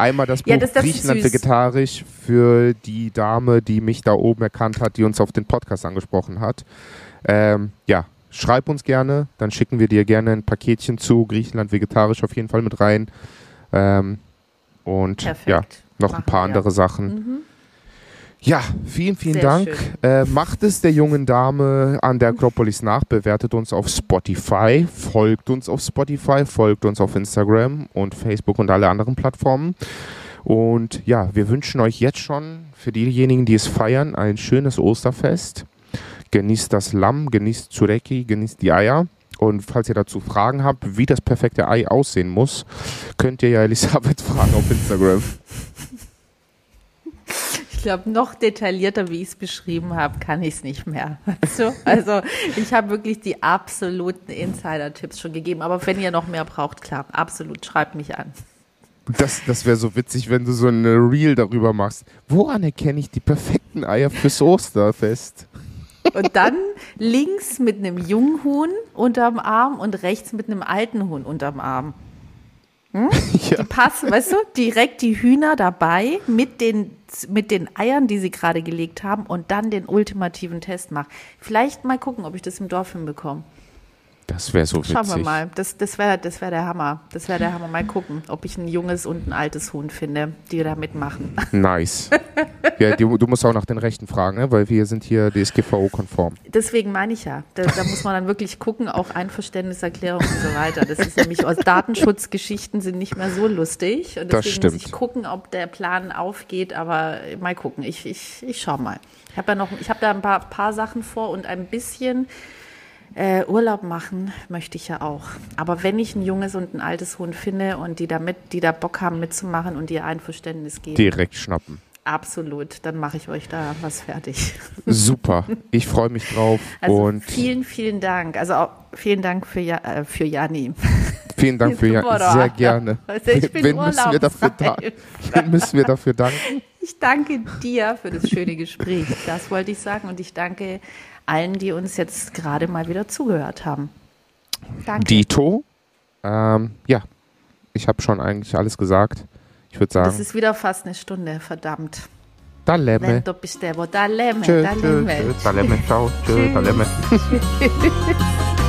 Einmal das Buch ja, das, das Griechenland vegetarisch für die Dame, die mich da oben erkannt hat, die uns auf den Podcast angesprochen hat. Ähm, ja, schreib uns gerne, dann schicken wir dir gerne ein Paketchen zu Griechenland vegetarisch auf jeden Fall mit rein. Ähm, und Perfekt. ja, noch Machen ein paar andere Sachen. Mhm. Ja, vielen, vielen Sehr Dank. Äh, macht es der jungen Dame an der Akropolis nach, bewertet uns auf Spotify, folgt uns auf Spotify, folgt uns auf Instagram und Facebook und alle anderen Plattformen. Und ja, wir wünschen euch jetzt schon für diejenigen, die es feiern, ein schönes Osterfest. Genießt das Lamm, genießt Zureki, genießt die Eier. Und falls ihr dazu Fragen habt, wie das perfekte Ei aussehen muss, könnt ihr ja Elisabeth fragen auf Instagram. Ich glaube, noch detaillierter, wie ich es beschrieben habe, kann ich es nicht mehr. [LAUGHS] Also, also ich habe wirklich die absoluten Insider-Tipps schon gegeben. Aber wenn ihr noch mehr braucht, klar, absolut, schreibt mich an. Das, das wäre so witzig, wenn du so eine Reel darüber machst. Woran erkenne ich die perfekten Eier fürs Osterfest? Und dann links mit einem jungen Huhn unterm Arm und rechts mit einem alten Huhn unterm Arm. Hm? [LAUGHS] Ja. Die passen, weißt du, direkt die Hühner dabei mit den, mit den Eiern, die sie gerade gelegt haben und dann den ultimativen Test machen. Vielleicht mal gucken, ob ich das im Dorf hinbekomme. Das wäre so witzig. Schauen wir mal. Das, das wäre das wär der Hammer. Das wäre der Hammer. Mal gucken, ob ich ein junges und ein altes Huhn finde, die da mitmachen. [LAUGHS] Nice. ja, du, du, musst auch nach den Rechten fragen, ne? weil wir sind hier DSGVO-konform. Deswegen meine ich ja. Da, da, muss man dann wirklich gucken, auch Einverständniserklärung und so weiter. Das ist nämlich aus Datenschutzgeschichten sind nicht mehr so lustig. Und deswegen muss ich gucken, ob der Plan aufgeht. Aber mal gucken. Ich, ich, ich schau mal. Ich habe ja noch, ich habe da ein paar, paar Sachen vor und ein bisschen äh, Urlaub machen möchte ich ja auch. Aber wenn ich ein junges und ein altes Huhn finde und die da, mit, die da Bock haben mitzumachen und ihr Einverständnis geben. Direkt schnappen. Absolut, dann mache ich euch da was fertig. [LAUGHS] Super, ich freue mich drauf. Also und vielen, vielen Dank. Also auch vielen Dank für, ja, äh, für Jani. Vielen Dank für [LAUGHS] Jani, sehr gerne. [LAUGHS] Also ich bin Wen müssen wir, dafür Wen müssen wir dafür danken? Ich danke dir für das schöne Gespräch. Das wollte ich sagen. Und ich danke allen, die uns jetzt gerade mal wieder zugehört haben. Danke. Dito. Ähm, ja, ich habe schon eigentlich alles gesagt. Ich würde sagen. Das ist wieder fast eine Stunde, verdammt. Dalemme. Vento pistevo, dalemme, dalemme. Tschö, tschö, dalemme, ciao, tschö, dalemme. [LAUGHS]